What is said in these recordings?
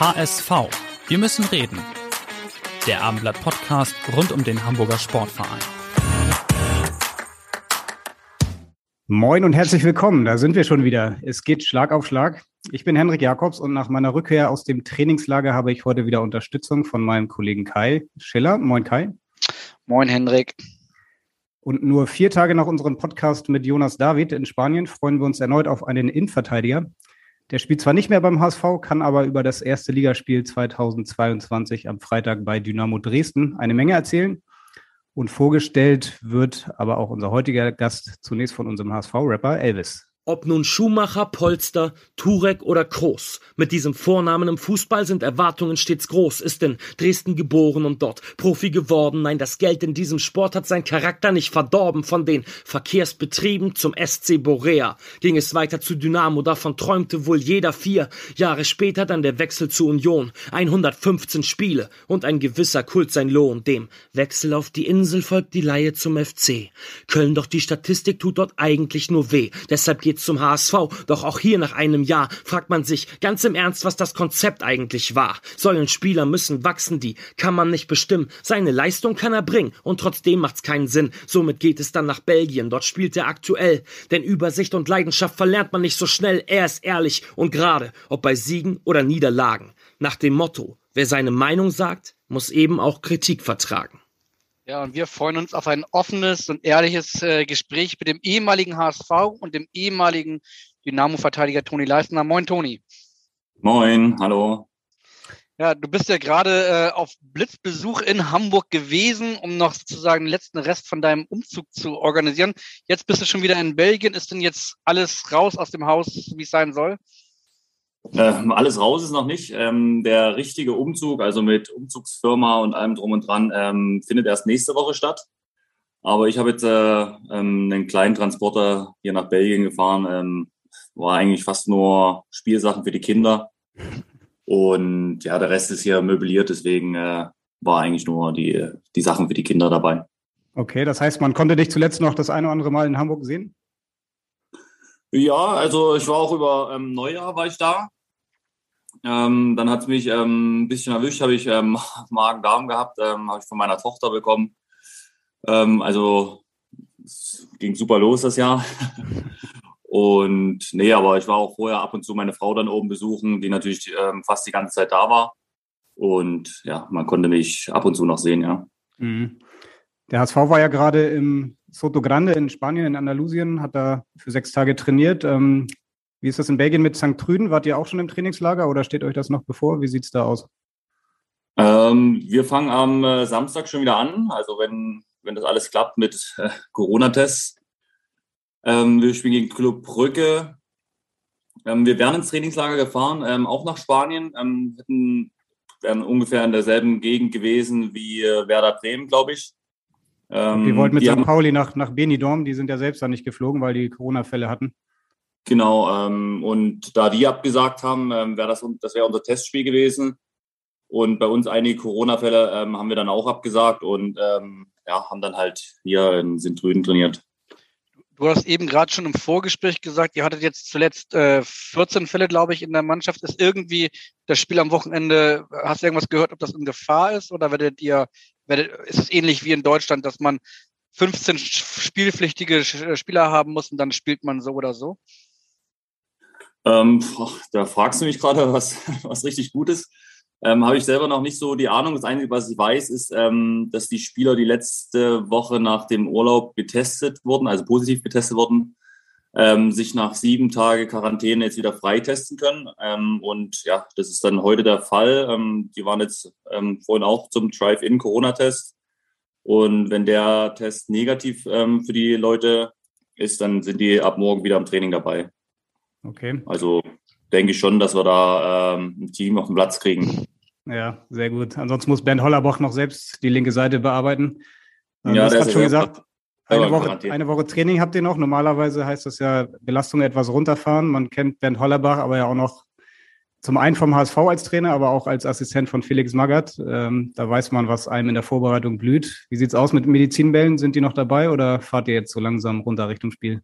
HSV. Wir müssen reden. Der Abendblatt Podcast rund um den Hamburger Sportverein. Moin und herzlich willkommen. Da sind wir schon wieder. Es geht Schlag auf Schlag. Ich bin Henrik Jakobs und nach meiner Rückkehr aus dem Trainingslager habe ich heute wieder Unterstützung von meinem Kollegen Kai Schiller. Moin Kai. Moin Henrik. Und nur vier Tage nach unserem Podcast mit Jonas David in Spanien freuen wir uns erneut auf einen Innenverteidiger, der spielt zwar nicht mehr beim HSV, kann aber über das erste Ligaspiel 2022 am Freitag bei Dynamo Dresden eine Menge erzählen. Und vorgestellt wird aber auch unser heutiger Gast zunächst von unserem HSV-Rapper Elvis. Ob nun Schumacher, Polster, Turek oder Kroos. Mit diesem Vornamen im Fußball sind Erwartungen stets groß. Ist in Dresden geboren und dort Profi geworden. Nein, das Geld in diesem Sport hat sein Charakter nicht verdorben. Von den Verkehrsbetrieben zum SC Borea ging es weiter zu Dynamo. Davon träumte wohl jeder vier. Jahre später dann der Wechsel zu Union. 115 Spiele und ein gewisser Kult sein Lohn. Dem Wechsel auf die Insel folgt die Leihe zum FC. Köln doch die Statistik tut dort eigentlich nur weh. Deshalb geht's zum HSV. Doch auch hier nach einem Jahr fragt man sich ganz im Ernst, was das Konzept eigentlich war. Sollen Spieler müssen wachsen, die kann man nicht bestimmen. Seine Leistung kann er bringen und trotzdem macht's keinen Sinn. Somit geht es dann nach Belgien. Dort spielt er aktuell. Denn Übersicht und Leidenschaft verlernt man nicht so schnell. Er ist ehrlich und gerade, ob bei Siegen oder Niederlagen. Nach dem Motto, wer seine Meinung sagt, muss eben auch Kritik vertragen. Ja, und wir freuen uns auf ein offenes und ehrliches äh, Gespräch mit dem ehemaligen HSV und dem ehemaligen Dynamo-Verteidiger Toni Leistner. Moin, Toni. Moin, hallo. Ja, du bist ja gerade äh, auf Blitzbesuch in Hamburg gewesen, um noch sozusagen den letzten Rest von deinem Umzug zu organisieren. Jetzt bist du schon wieder in Belgien. Ist denn jetzt alles raus aus dem Haus, wie es sein soll? Ähm, alles raus ist noch nicht. Ähm, der richtige Umzug, also mit Umzugsfirma und allem drum und dran, ähm, findet erst nächste Woche statt. Aber ich habe jetzt äh, ähm, einen kleinen Transporter hier nach Belgien gefahren. Ähm, war eigentlich fast nur Spielsachen für die Kinder. Und ja, der Rest ist hier möbliert, deswegen äh, war eigentlich nur die, die Sachen für die Kinder dabei. Okay, das heißt, man konnte dich zuletzt noch das eine oder andere Mal in Hamburg sehen? Ja, also ich war auch über ähm, Neujahr war ich da. Ähm, dann hat es mich ähm, ein bisschen erwischt, habe ich ähm, Magen-Darm gehabt, ähm, habe ich von meiner Tochter bekommen. Ähm, also ging super los das Jahr. und nee, aber ich war auch vorher ab und zu meine Frau dann oben besuchen, die natürlich fast die ganze Zeit da war. Und ja, man konnte mich ab und zu noch sehen, ja. Mhm. Der HSV war ja gerade im Soto Grande in Spanien, in Andalusien, hat da für sechs Tage trainiert. Ähm, wie ist das in Belgien mit St. Trüden? Wart ihr auch schon im Trainingslager oder steht euch das noch bevor? Wie sieht es da aus? Ähm, wir fangen am äh, Samstag schon wieder an. Also wenn, wenn das alles klappt mit äh, Corona-Tests. Ähm, wir spielen gegen Club Brücke. Ähm, wir wären ins Trainingslager gefahren, ähm, auch nach Spanien. Ähm, hätten, wären ungefähr in derselben Gegend gewesen wie äh, Werder Bremen, glaube ich. Ähm, die wollten mit St. Pauli nach, nach Benidorm, die sind ja selbst da nicht geflogen, weil die Corona-Fälle hatten. Genau, ähm, und da die abgesagt haben, ähm, wäre das, das wäre unser Testspiel gewesen. Und bei uns einige Corona-Fälle ähm, haben wir dann auch abgesagt und ähm, ja, haben dann halt hier in Sintrüden trainiert. Du hast eben gerade schon im Vorgespräch gesagt, ihr hattet jetzt zuletzt äh, 14 Fälle, glaube ich, in der Mannschaft. Ist irgendwie das Spiel am Wochenende, hast du irgendwas gehört, ob das in Gefahr ist oder werdet ihr ist es ähnlich wie in Deutschland, dass man 15 spielpflichtige Spieler haben muss und dann spielt man so oder so? Ähm, da fragst du mich gerade was, was richtig Gutes. Ähm, Habe ich selber noch nicht so die Ahnung. Das Einzige, was ich weiß, ist, ähm, dass die Spieler die letzte Woche nach dem Urlaub getestet wurden, also positiv getestet wurden, ähm, sich nach sieben Tage Quarantäne jetzt wieder freitesten können. Ähm, und ja, das ist dann heute der Fall. Ähm, die waren jetzt ähm, vorhin auch zum Drive-In-Corona-Test. Und wenn der Test negativ ähm, für die Leute ist, dann sind die ab morgen wieder im Training dabei. Okay. Also denke ich schon, dass wir da ähm, ein Team auf den Platz kriegen. Ja, sehr gut. Ansonsten muss Bernd Hollerbach noch selbst die linke Seite bearbeiten. Ja, hast der gerade ist schon ja gesagt, eine Woche, eine Woche Training habt ihr noch. Normalerweise heißt das ja Belastung etwas runterfahren. Man kennt Bernd Hollerbach, aber ja auch noch zum einen vom HSV als Trainer, aber auch als Assistent von Felix Magath. Ähm, da weiß man, was einem in der Vorbereitung blüht. Wie sieht's aus mit Medizinbällen? Sind die noch dabei oder fahrt ihr jetzt so langsam runter Richtung Spiel?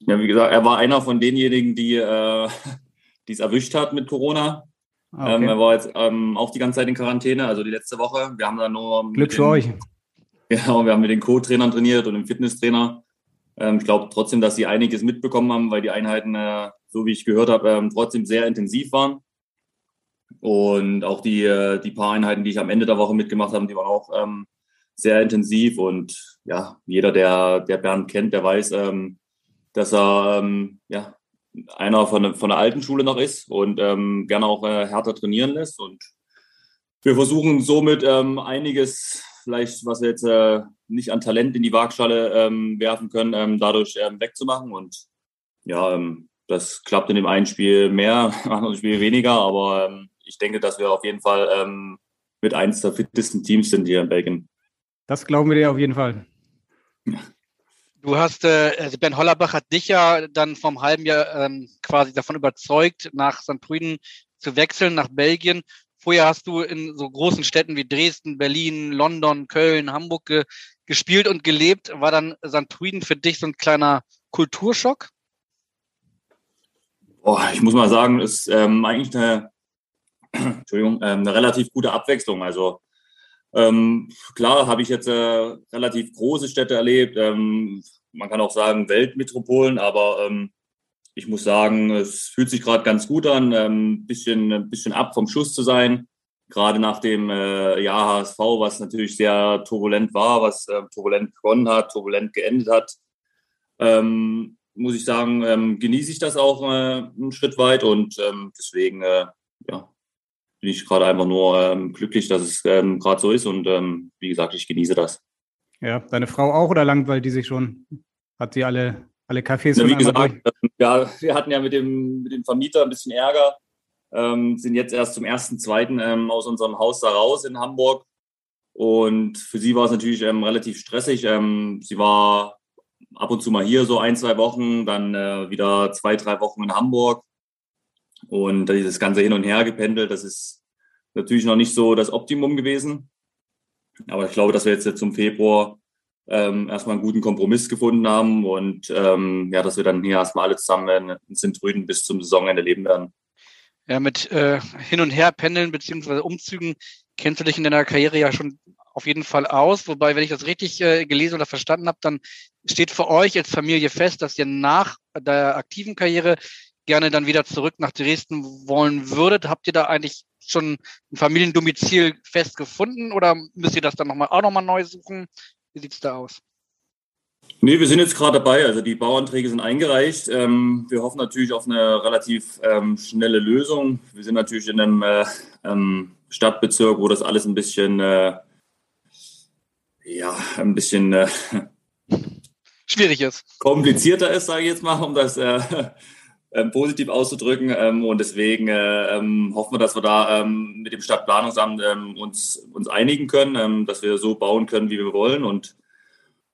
Ja, wie gesagt, er war einer von denjenigen, die äh, es erwischt hat mit Corona. Ah, Ähm, okay. er war jetzt ähm, auch die ganze Zeit in Quarantäne, also die letzte Woche. Wir haben dann nur Glück für euch. Genau, wir haben mit den Co-Trainern trainiert und dem Fitnesstrainer. Ähm, ich glaube trotzdem, dass sie einiges mitbekommen haben, weil die Einheiten, äh, so wie ich gehört habe, ähm, trotzdem sehr intensiv waren. Und auch die, äh, die paar Einheiten, die ich am Ende der Woche mitgemacht habe, die waren auch ähm, sehr intensiv. Und ja, jeder, der, der Bernd kennt, der weiß, dass er ja, einer von, von der alten Schule noch ist und gerne auch äh, härter trainieren lässt. Und wir versuchen somit einiges, vielleicht was wir jetzt äh, nicht an Talent in die Waagschale ähm, werfen können, ähm, dadurch ähm, wegzumachen. Und ja, ähm, das klappt in dem einen Spiel mehr, im anderen Spiel weniger. Aber ähm, ich denke, dass wir auf jeden Fall ähm, mit eins der fittesten Teams sind hier in Belgien. Das glauben wir dir auf jeden Fall. Du hast, äh, also Ben Hollerbach hat dich ja dann vom halben Jahr ähm, quasi davon überzeugt, nach St. Prüden zu wechseln, nach Belgien. Vorher hast du in so großen Städten wie Dresden, Berlin, London, Köln, Hamburg ge gespielt und gelebt. War dann. Prüden für dich so ein kleiner Kulturschock? Boah, ich muss mal sagen, ist ähm, eigentlich eine, Entschuldigung, ähm, eine relativ gute Abwechslung. Also ähm, klar habe ich jetzt äh, relativ große Städte erlebt. Ähm, man kann auch sagen Weltmetropolen, aber ähm, ich muss sagen, es fühlt sich gerade ganz gut an, ein bisschen, ein bisschen ab vom Schuss zu sein. Gerade nach dem äh, Jahr HSV, was natürlich sehr turbulent war, was äh, turbulent begonnen hat, turbulent geendet hat. Ähm, muss ich sagen, ähm, genieße ich das auch äh, einen Schritt weit und ähm, deswegen äh, ja, bin ich gerade einfach nur ähm, glücklich, dass es ähm, gerade so ist und ähm, wie gesagt, ich genieße das. Ja, deine Frau auch oder langweilt die sich schon? Hat sie alle, alle Cafés schon wie gesagt, ähm, ja, wir hatten ja mit dem, mit dem Vermieter ein bisschen Ärger, ähm, sind jetzt erst zum ersten, zweiten ähm, aus unserem Haus da raus in Hamburg. Und für sie war es natürlich ähm, relativ stressig. Ähm, sie war ab und zu mal hier so ein, zwei Wochen, dann äh, wieder zwei, drei Wochen in Hamburg. Und dieses ganze Hin und Her gependelt, das ist natürlich noch nicht so das Optimum gewesen. Aber ich glaube, dass wir jetzt zum Februar ähm, erstmal einen guten Kompromiss gefunden haben und ähm, ja, dass wir dann hier erstmal alle zusammen in Sint-Trüden bis zum Saisonende leben werden. Ja, mit äh, Hin- und Her-Pendeln beziehungsweise Umzügen kennst du dich in deiner Karriere ja schon auf jeden Fall aus. Wobei, wenn ich das richtig äh, gelesen oder verstanden habe, dann steht für euch als Familie fest, dass ihr nach der aktiven Karriere gerne dann wieder zurück nach Dresden wollen würdet. Habt ihr da eigentlich schon ein Familiendomizil fest gefunden oder müsst ihr das dann noch mal, auch nochmal neu suchen? Wie sieht's da aus? Nee, wir sind jetzt gerade dabei. Also die Bauanträge sind eingereicht. Ähm, wir hoffen natürlich auf eine relativ ähm, schnelle Lösung. Wir sind natürlich in einem äh, ähm, Stadtbezirk, wo das alles ein bisschen, äh, ja, ein bisschen äh, Schwierig ist. komplizierter ist, sage ich jetzt mal, um das äh, ähm, positiv auszudrücken. Ähm, und deswegen äh, ähm, hoffen wir, dass wir da ähm, mit dem Stadtplanungsamt ähm, uns, uns einigen können, ähm, dass wir so bauen können, wie wir wollen. Und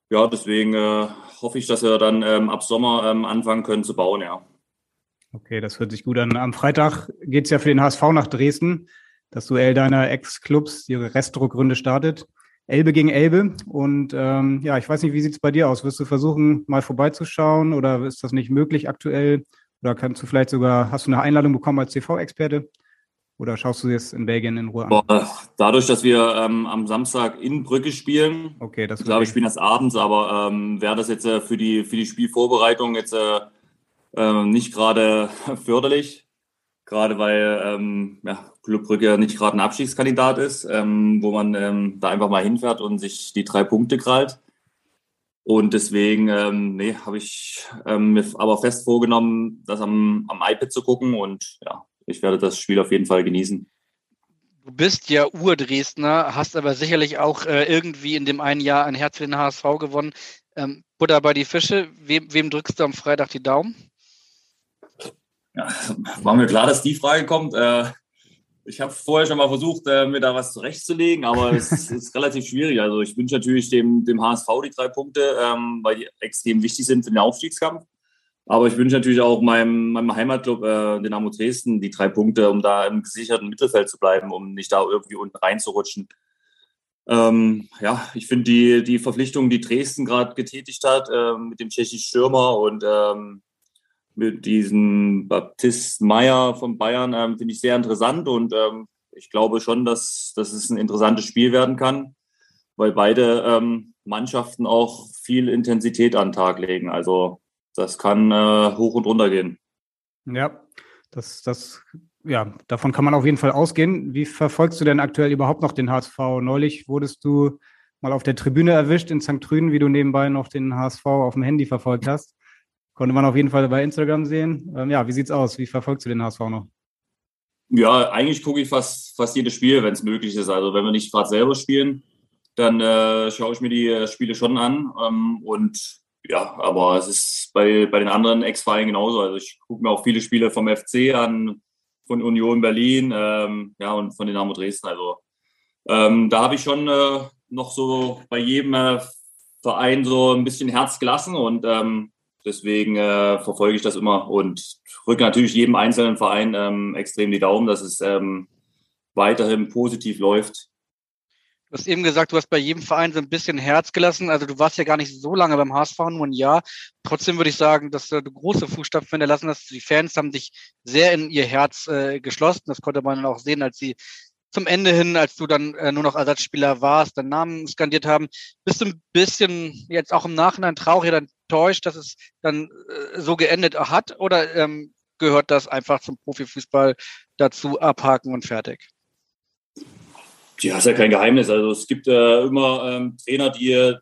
ja, deswegen äh, hoffe ich, dass wir dann ab Sommer anfangen können zu bauen, ja. Okay, das hört sich gut an. Am Freitag geht es ja für den HSV nach Dresden. Das Duell deiner Ex-Clubs, die Restdruckrunde startet. Elbe gegen Elbe. Und ja, ich weiß nicht, wie sieht es bei dir aus? Wirst du versuchen, mal vorbeizuschauen oder ist das nicht möglich aktuell? Oder kannst du vielleicht sogar, hast du eine Einladung bekommen als TV-Experte? Oder schaust du jetzt in Belgien in Ruhe an? Boah, dadurch, dass wir ähm, am Samstag in Brücke spielen, Okay, das ich glaube, wir spielen das abends, aber ähm, wäre das jetzt äh, für, die, für die Spielvorbereitung jetzt äh, ähm, nicht gerade förderlich. Gerade weil ähm, ja, Club Brügge nicht gerade ein Abstiegskandidat ist, ähm, wo man ähm, da einfach mal hinfährt und sich die drei Punkte krallt. Und deswegen, ähm, nee, habe ich ähm, mir aber fest vorgenommen, das am, am iPad zu gucken und ja, ich werde das Spiel auf jeden Fall genießen. Du bist ja Ur-Dresdner, hast aber sicherlich auch äh, irgendwie in dem einen Jahr ein Herz für den HSV gewonnen. Ähm, Butter bei die Fische. Wem, wem drückst du am Freitag die Daumen? Ja, war mir klar, dass die Frage kommt. Äh, ich habe vorher schon mal versucht, äh, mir da was zurechtzulegen, aber es ist relativ schwierig. Also ich wünsche natürlich dem, dem HSV die drei Punkte, ähm, weil die extrem wichtig sind für den Aufstiegskampf. Aber ich wünsche natürlich auch meinem, meinem Heimatclub, äh, den Amo Dresden, die drei Punkte, um da im gesicherten Mittelfeld zu bleiben, um nicht da irgendwie unten reinzurutschen. Ähm, ja, ich finde die, die Verpflichtung, die Dresden gerade getätigt hat, äh, mit dem tschechischen Stürmer und ähm, mit diesem Baptist Meyer von Bayern ähm, finde ich sehr interessant und ähm, ich glaube schon, dass, dass es ein interessantes Spiel werden kann, weil beide ähm, Mannschaften auch viel Intensität an den Tag legen. Also das kann äh, hoch und runter gehen. Ja, das, das, ja, davon kann man auf jeden Fall ausgehen. Wie verfolgst du denn aktuell überhaupt noch den HSV? Neulich wurdest du mal auf der Tribüne erwischt in St. Trüden, wie du nebenbei noch den HSV auf dem Handy verfolgt hast. Konnte man auf jeden Fall bei Instagram sehen. Ähm, ja, wie sieht's aus? Wie verfolgst du den HSV noch? Ja, eigentlich gucke ich fast, fast jedes Spiel, wenn es möglich ist. Also wenn wir nicht gerade selber spielen, dann äh, schaue ich mir die äh, Spiele schon an. Ähm, und ja, aber es ist bei, bei den anderen Ex-Vereinen genauso. Also ich gucke mir auch viele Spiele vom FC an, von Union Berlin, ähm, ja, und von Dynamo Dresden. Also ähm, da habe ich schon äh, noch so bei jedem äh, Verein so ein bisschen Herz gelassen und ähm, Deswegen äh, verfolge ich das immer und drücke natürlich jedem einzelnen Verein ähm, extrem die Daumen, dass es ähm, weiterhin positiv läuft. Du hast eben gesagt, du hast bei jedem Verein so ein bisschen Herz gelassen. Also du warst ja gar nicht so lange beim HSV, nur ein Jahr. Trotzdem würde ich sagen, dass du große Fußstapfen hinterlassen hast. Die Fans haben dich sehr in ihr Herz äh, geschlossen. Das konnte man auch sehen, als sie zum Ende hin, als du dann äh, nur noch Ersatzspieler warst, deinen Namen skandiert haben. Bist du ein bisschen jetzt auch im Nachhinein traurig oder enttäuscht, dass es dann äh, so geendet hat? Oder ähm, gehört das einfach zum Profifußball dazu, abhaken und fertig? Ja, ist ja kein Geheimnis. Also es gibt äh, immer ähm, Trainer, die äh,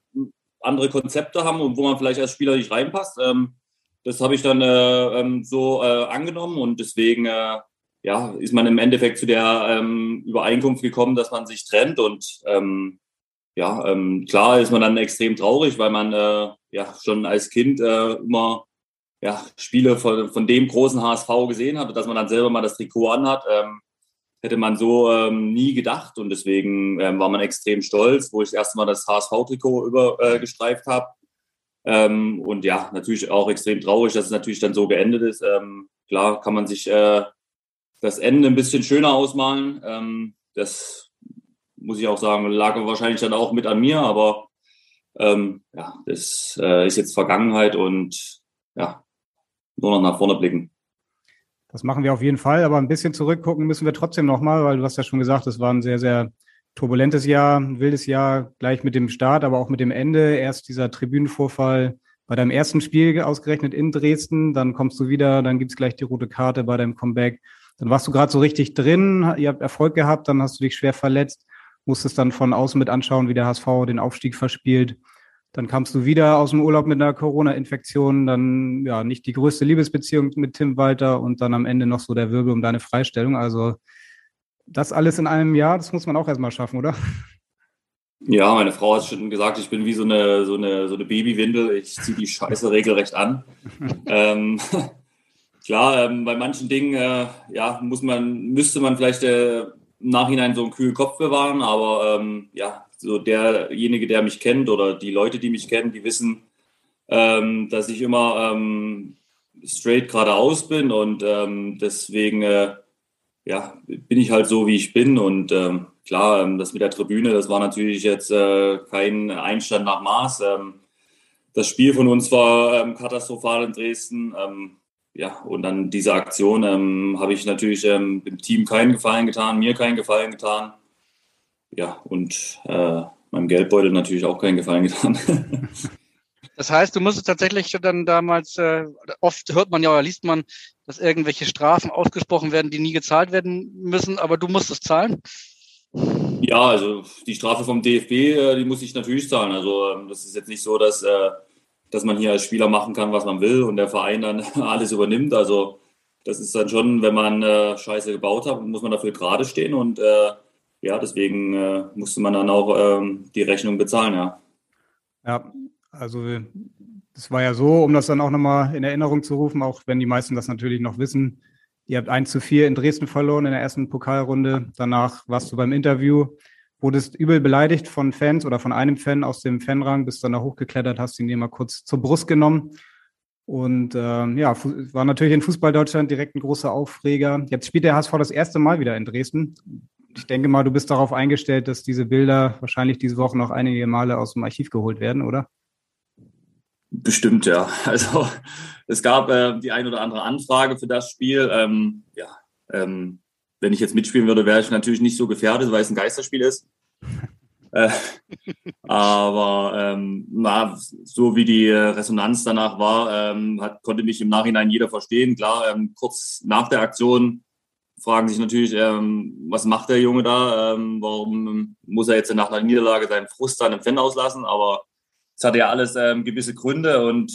andere Konzepte haben und wo man vielleicht als Spieler nicht reinpasst. Ähm, das habe ich dann äh, ähm, so äh, angenommen und deswegen ja, ist man im Endeffekt zu der ähm, Übereinkunft gekommen, dass man sich trennt und ähm, ja, ähm, klar ist man dann extrem traurig, weil man äh, ja schon als Kind äh, immer ja, Spiele von, von dem großen HSV gesehen hat, dass man dann selber mal das Trikot anhat, ähm, hätte man so ähm, nie gedacht und deswegen ähm, war man extrem stolz, wo ich das erste Mal das HSV-Trikot übergestreift äh, habe. Ähm, und ja, natürlich auch extrem traurig, dass es natürlich dann so geendet ist. Ähm, klar kann man sich äh, das Ende ein bisschen schöner ausmalen. Ähm, das muss ich auch sagen, lag wahrscheinlich dann auch mit an mir, aber ähm, ja, das äh, ist jetzt Vergangenheit und ja, nur noch nach vorne blicken. Das machen wir auf jeden Fall, aber ein bisschen zurückgucken müssen wir trotzdem nochmal, weil du hast ja schon gesagt, es war ein sehr, sehr turbulentes Jahr, ein wildes Jahr, gleich mit dem Start, aber auch mit dem Ende. Erst dieser Tribünenvorfall bei deinem ersten Spiel ausgerechnet in Dresden, dann kommst du wieder, dann gibt's gleich die rote Karte bei deinem Comeback. Dann warst du gerade so richtig drin, ihr habt Erfolg gehabt, dann hast du dich schwer verletzt musstest dann von außen mit anschauen, wie der HSV den Aufstieg verspielt. Dann kamst du wieder aus dem Urlaub mit einer Corona-Infektion, dann ja nicht die größte Liebesbeziehung mit Tim Walter und dann am Ende noch so der Wirbel um deine Freistellung. Also das alles in einem Jahr, das muss man auch erstmal schaffen, oder? Ja, meine Frau hat schon gesagt, ich bin wie so eine, so eine, so eine Babywindel. Ich ziehe die Scheiße regelrecht an. ähm, klar, ähm, bei manchen Dingen äh, ja, muss man, müsste man vielleicht äh, im Nachhinein so einen kühlen Kopf bewahren, aber ähm, ja, so derjenige, der mich kennt oder die Leute, die mich kennen, die wissen, ähm, dass ich immer ähm, straight geradeaus bin und ähm, deswegen äh, ja, bin ich halt so, wie ich bin und ähm, klar, das mit der Tribüne, das war natürlich jetzt äh, kein Einstand nach Maß. Das Spiel von uns war katastrophal in Dresden. Ja, und dann diese Aktion ähm, habe ich natürlich ähm, dem Team keinen Gefallen getan, mir keinen Gefallen getan. Ja, und äh, meinem Geldbeutel natürlich auch keinen Gefallen getan. das heißt, du musstest tatsächlich dann damals, äh, oft hört man ja oder liest man, dass irgendwelche Strafen ausgesprochen werden, die nie gezahlt werden müssen, aber du musstest zahlen? Ja, also die Strafe vom DFB, äh, die muss ich natürlich zahlen. Also ähm, das ist jetzt nicht so, dass äh, dass man hier als Spieler machen kann, was man will und der Verein dann alles übernimmt. Also das ist dann schon, wenn man äh, Scheiße gebaut hat, muss man dafür gerade stehen und äh, ja, deswegen äh, musste man dann auch ähm, die Rechnung bezahlen, ja. Ja, also Das war ja so, um das dann auch nochmal in Erinnerung zu rufen, auch wenn die meisten das natürlich noch wissen. Ihr habt 1 zu 4 in Dresden verloren in der ersten Pokalrunde. Danach warst du beim Interview, wurdest übel beleidigt von Fans oder von einem Fan aus dem Fanrang, bist dann da hochgeklettert, hast ihn dir mal kurz zur Brust genommen. Und ähm, ja, war natürlich in Fußball Deutschland direkt ein großer Aufreger. Jetzt spielt der HSV das erste Mal wieder in Dresden. Ich denke mal, du bist darauf eingestellt, dass diese Bilder wahrscheinlich diese Woche noch einige Male aus dem Archiv geholt werden, oder? Bestimmt, ja. Also es gab äh, die ein oder andere Anfrage für das Spiel. Ähm, ja, ähm, wenn ich jetzt mitspielen würde, wäre ich natürlich nicht so gefährdet, weil es ein Geisterspiel ist. Äh, aber ähm, na, so wie die Resonanz danach war, ähm, hat, konnte mich im Nachhinein jeder verstehen. Klar, ähm, kurz nach der Aktion fragen sich natürlich, ähm, was macht der Junge da? Ähm, warum muss er jetzt nach einer Niederlage seinen Frust dann im Fan auslassen? Aber es hatte ja alles ähm, gewisse Gründe und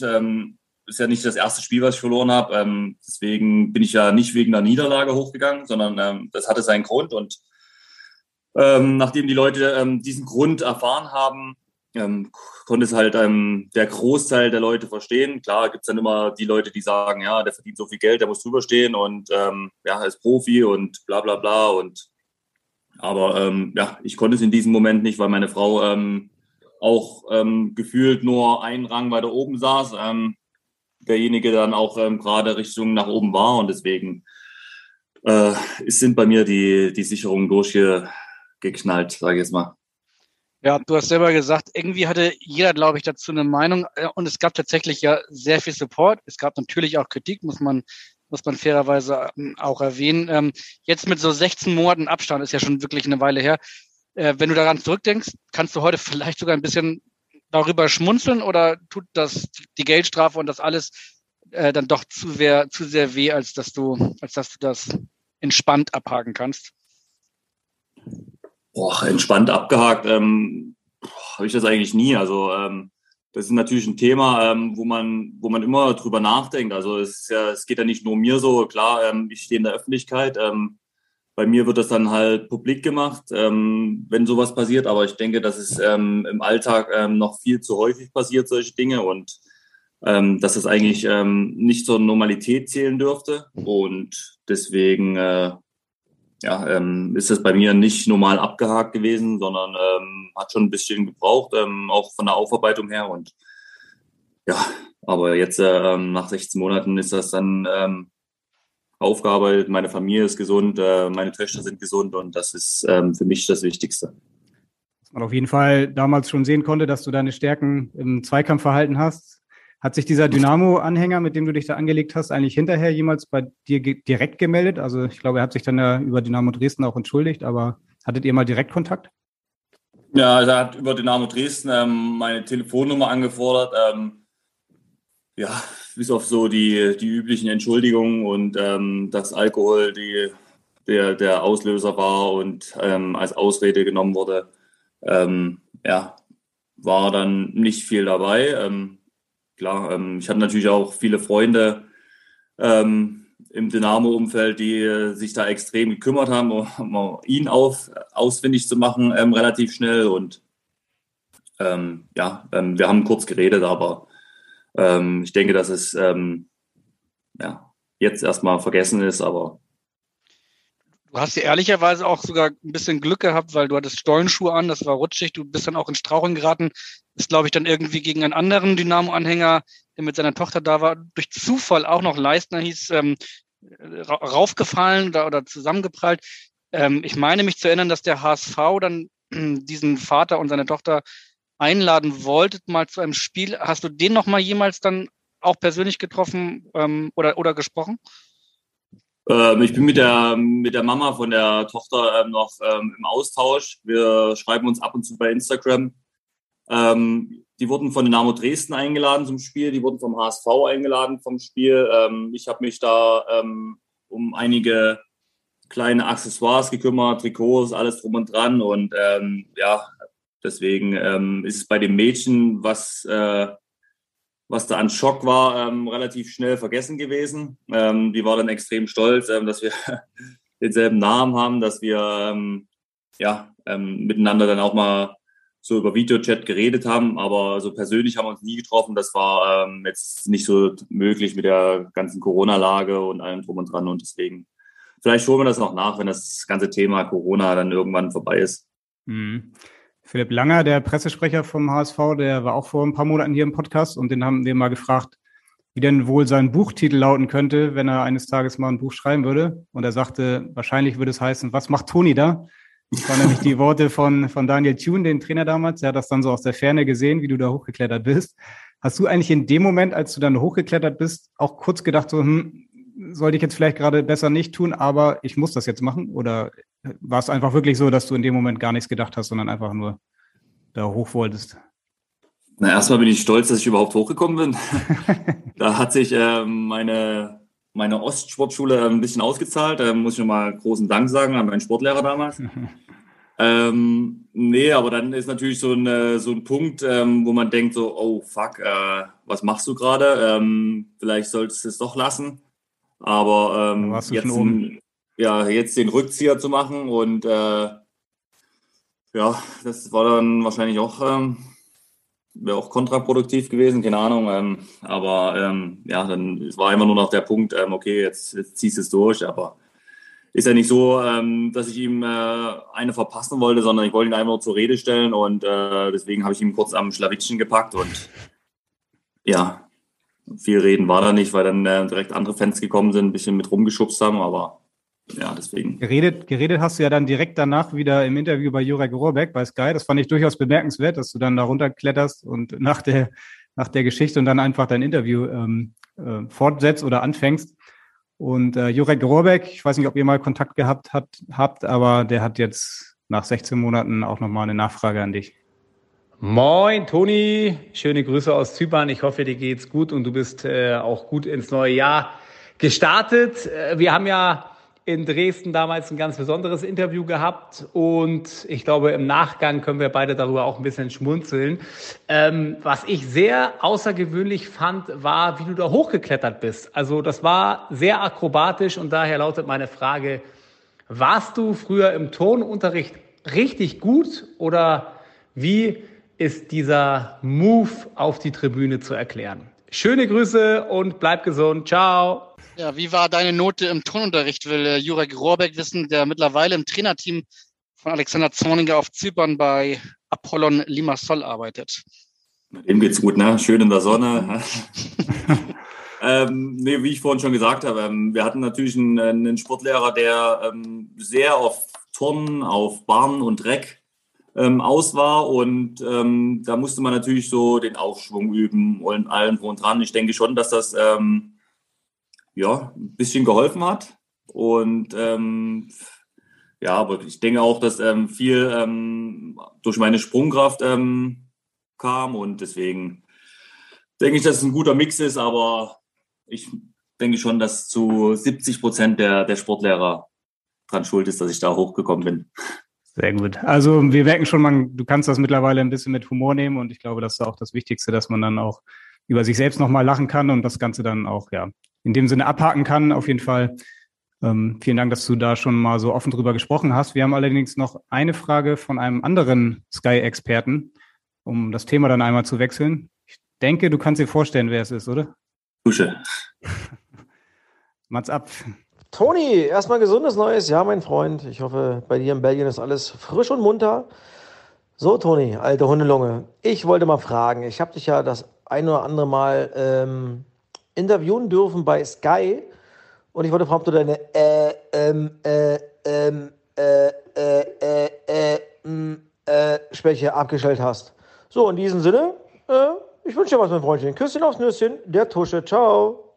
ist ja nicht das erste Spiel, was ich verloren habe. Deswegen bin ich ja nicht wegen der Niederlage hochgegangen, sondern das hatte seinen Grund. Und ähm, nachdem die Leute ähm, diesen Grund erfahren haben, ähm, konnte es halt ähm, der Großteil der Leute verstehen. Klar gibt es dann immer die Leute, die sagen, ja, der verdient so viel Geld, der muss drüber stehen und ähm, ja, er ist Profi und bla bla bla. Und aber ähm, ja, ich konnte es in diesem Moment nicht, weil meine Frau auch gefühlt nur einen Rang weiter oben saß. Derjenige dann auch gerade Richtung nach oben war und deswegen äh, sind bei mir die, die Sicherungen durchgeknallt, sage ich jetzt mal. Ja, du hast selber gesagt, irgendwie hatte jeder, glaube ich, dazu eine Meinung äh, und es gab tatsächlich ja sehr viel Support. Es gab natürlich auch Kritik, muss man muss man fairerweise ähm, auch erwähnen. Ähm, jetzt mit so 16 Monaten Abstand ist ja schon wirklich eine Weile her. Äh, wenn du daran zurückdenkst, kannst du heute vielleicht sogar ein bisschen darüber schmunzeln oder tut das die Geldstrafe und das alles äh, dann doch zu sehr, zu sehr weh, als dass du, als dass du das entspannt abhaken kannst? Boah, entspannt abgehakt ähm, habe ich das eigentlich nie. Also ähm, das ist natürlich ein Thema, ähm, wo man, wo man immer drüber nachdenkt. Also es, ja, es geht ja nicht nur mir so. Klar, ähm, ich stehe in der Öffentlichkeit. Ähm, bei mir wird das dann halt publik gemacht, ähm, wenn sowas passiert. Aber ich denke, dass es ähm, im Alltag ähm, noch viel zu häufig passiert, solche Dinge. Und ähm, dass es eigentlich ähm, nicht zur Normalität zählen dürfte. Und deswegen äh, ja, ähm, ist das bei mir nicht normal abgehakt gewesen, sondern ähm, hat schon ein bisschen gebraucht, ähm, auch von der Aufarbeitung her. Und ja, aber jetzt äh, ähm, nach 16 Monaten ist das dann ähm, aufgearbeitet, meine Familie ist gesund, äh, meine Töchter sind gesund und das ist ähm, für mich das Wichtigste. Was man auf jeden Fall damals schon sehen konnte, dass du deine Stärken im Zweikampfverhalten hast. Hat sich dieser Dynamo-Anhänger, mit dem du dich da angelegt hast, eigentlich hinterher jemals bei dir direkt gemeldet? Also ich glaube, er hat sich dann ja über Dynamo Dresden auch entschuldigt, aber hattet ihr mal direkt Kontakt? Ja, also er hat über Dynamo Dresden ähm, meine Telefonnummer angefordert. Ähm, ja, bis auf so die, die üblichen Entschuldigungen und ähm, dass Alkohol die, der, der Auslöser war und ähm, als Ausrede genommen wurde, ähm, ja, war dann nicht viel dabei. Ähm, klar, ähm, ich hatte natürlich auch viele Freunde ähm, im Dynamo-Umfeld, die äh, sich da extrem gekümmert haben, um ihn auf, ausfindig zu machen, ähm, relativ schnell. Und ähm, ja, ähm, wir haben kurz geredet, aber ähm, ich denke, dass es ja, jetzt erstmal vergessen ist, aber. Du hast ja ehrlicherweise auch sogar ein bisschen Glück gehabt, weil du hattest Stollenschuhe an, das war rutschig, du bist dann auch in Straucheln geraten, ist, glaube ich, dann irgendwie gegen einen anderen Dynamo-Anhänger, der mit seiner Tochter da war, durch Zufall auch noch Leistner hieß, ähm, raufgefallen oder, oder zusammengeprallt. Ähm, ich meine mich zu erinnern, dass der HSV dann diesen Vater und seine Tochter einladen wolltet, mal zu einem Spiel. Hast du den noch mal jemals dann auch persönlich getroffen ähm, oder, oder gesprochen? Ähm, ich bin mit der, mit der Mama von der Tochter ähm, noch ähm, im Austausch. Wir schreiben uns ab und zu bei Instagram. Ähm, die wurden von Dynamo Dresden eingeladen zum Spiel, die wurden vom HSV eingeladen vom Spiel. Ähm, ich habe mich da um einige kleine Accessoires gekümmert, Trikots, alles drum und dran. Und ja, Deswegen ähm, ist es bei dem Mädchen, was, äh, was da an Schock war, ähm, relativ schnell vergessen gewesen. Ähm, die war dann extrem stolz, ähm, dass wir denselben Namen haben, dass wir ähm, ja, ähm, miteinander dann auch mal so über Videochat geredet haben, aber so persönlich haben wir uns nie getroffen. Das war ähm, jetzt nicht so möglich mit der ganzen Corona-Lage und allem drum und dran. Und deswegen, vielleicht holen wir das noch nach, wenn das ganze Thema Corona dann irgendwann vorbei ist. Mhm. Philipp Langer, der Pressesprecher vom HSV, der war auch vor ein paar Monaten hier im Podcast und den haben wir mal gefragt, wie denn wohl sein Buchtitel lauten könnte, wenn er eines Tages mal ein Buch schreiben würde. Und er sagte, wahrscheinlich würde es heißen, was macht Toni da? Das waren nämlich die Worte von, von Daniel Thune, den Trainer damals. Der hat das dann so aus der Ferne gesehen, wie du da hochgeklettert bist. Hast du eigentlich in dem Moment, als du dann hochgeklettert bist, auch kurz gedacht, so, hm, sollte ich jetzt vielleicht gerade besser nicht tun, aber ich muss das jetzt machen? Oder war es einfach wirklich so, dass du in dem Moment gar nichts gedacht hast, sondern einfach nur da hoch wolltest? Na, erstmal bin ich stolz, dass ich überhaupt hochgekommen bin. da hat sich äh, meine meine Ostsportschule ein bisschen ausgezahlt. Da muss ich nochmal großen Dank sagen an meinen Sportlehrer damals. ähm, nee, aber dann ist natürlich so, eine, so ein Punkt, ähm, wo man denkt so, oh fuck, äh, was machst du gerade? Ähm, vielleicht solltest du es doch lassen. Aber ähm, jetzt, ein, ja, jetzt den Rückzieher zu machen und äh, ja, das war dann wahrscheinlich auch ähm, wäre auch kontraproduktiv gewesen, keine Ahnung. Ähm, aber ähm, ja, dann es war immer nur noch der Punkt, ähm, okay, jetzt, jetzt ziehst du es durch, aber ist ja nicht so, ähm, dass ich ihm äh, eine verpassen wollte, sondern ich wollte ihn einfach nur zur Rede stellen und äh, deswegen habe ich ihn kurz am Schlawittchen gepackt und ja, viel reden war da nicht, weil dann äh, direkt andere Fans gekommen sind, ein bisschen mit rumgeschubst haben, aber ja, deswegen. Geredet, geredet hast du ja dann direkt danach wieder im Interview bei Jurek Rohrbeck bei Sky. Das fand ich durchaus bemerkenswert, dass du dann da runterkletterst und nach der, nach der Geschichte und dann einfach dein Interview ähm, äh, fortsetzt oder anfängst. Und äh, Jurek Rohrbeck, ich weiß nicht, ob ihr mal Kontakt gehabt hat, habt, aber der hat jetzt nach 16 Monaten auch nochmal eine Nachfrage an dich. Moin, Toni. Schöne Grüße aus Zypern. Ich hoffe, dir geht's gut und du bist äh, auch gut ins neue Jahr gestartet. Äh, wir haben ja in Dresden damals ein ganz besonderes Interview gehabt und ich glaube, im Nachgang können wir beide darüber auch ein bisschen schmunzeln. Ähm, was ich sehr außergewöhnlich fand, war, wie du da hochgeklettert bist. Also das war sehr akrobatisch und daher lautet meine Frage, warst du früher im Turnunterricht richtig gut oder wie ist dieser Move auf die Tribüne zu erklären? Schöne Grüße und bleib gesund. Ciao. Ja, wie war deine Note im Turnunterricht, will äh, Jurek Rohrbeck wissen, der mittlerweile im Trainerteam von Alexander Zorniger auf Zypern bei Apollon Limassol arbeitet. Dem geht's gut, ne? Schön in der Sonne. ähm, nee, wie ich vorhin schon gesagt habe, ähm, wir hatten natürlich einen, einen Sportlehrer, der ähm, sehr auf Turnen, auf Bahn und Dreck ähm, aus war und ähm, da musste man natürlich so den Aufschwung üben und allen und dran. Ich denke schon, dass das ähm, ja, ein bisschen geholfen hat. Und ähm, ja, aber ich denke auch, dass ähm, viel ähm, durch meine Sprungkraft kam und deswegen denke ich, dass es ein guter Mix ist, aber ich denke schon, dass zu 70 Prozent der, der Sportlehrer dran schuld ist, dass ich da hochgekommen bin. Sehr gut. Also wir merken schon, man, du kannst das mittlerweile ein bisschen mit Humor nehmen und ich glaube, das ist auch das Wichtigste, dass man dann auch über sich selbst nochmal lachen kann und das Ganze dann auch ja in dem Sinne abhaken kann. Auf jeden Fall ähm, vielen Dank, dass du da schon mal so offen drüber gesprochen hast. Wir haben allerdings noch eine Frage von einem anderen Sky-Experten, um das Thema dann einmal zu wechseln. Ich denke, du kannst dir vorstellen, wer es ist, oder? Dusche. Mats ab. Toni, erstmal gesundes neues Jahr, mein Freund. Ich hoffe, bei dir in Belgien ist alles frisch und munter. So, Toni, alte Hundelunge. Ich wollte mal fragen, ich habe dich ja das ein oder andere Mal ähm, interviewen dürfen bei Sky. Und ich wollte fragen, ob du deine äh, ähm, äh, ähm, äh, äh, äh, äh, mm, äh, Schwäche abgestellt hast. So, in diesem Sinne, äh, ich wünsche dir was, mein Freundchen. Küsschen aufs Nüsschen, der Tusche, ciao.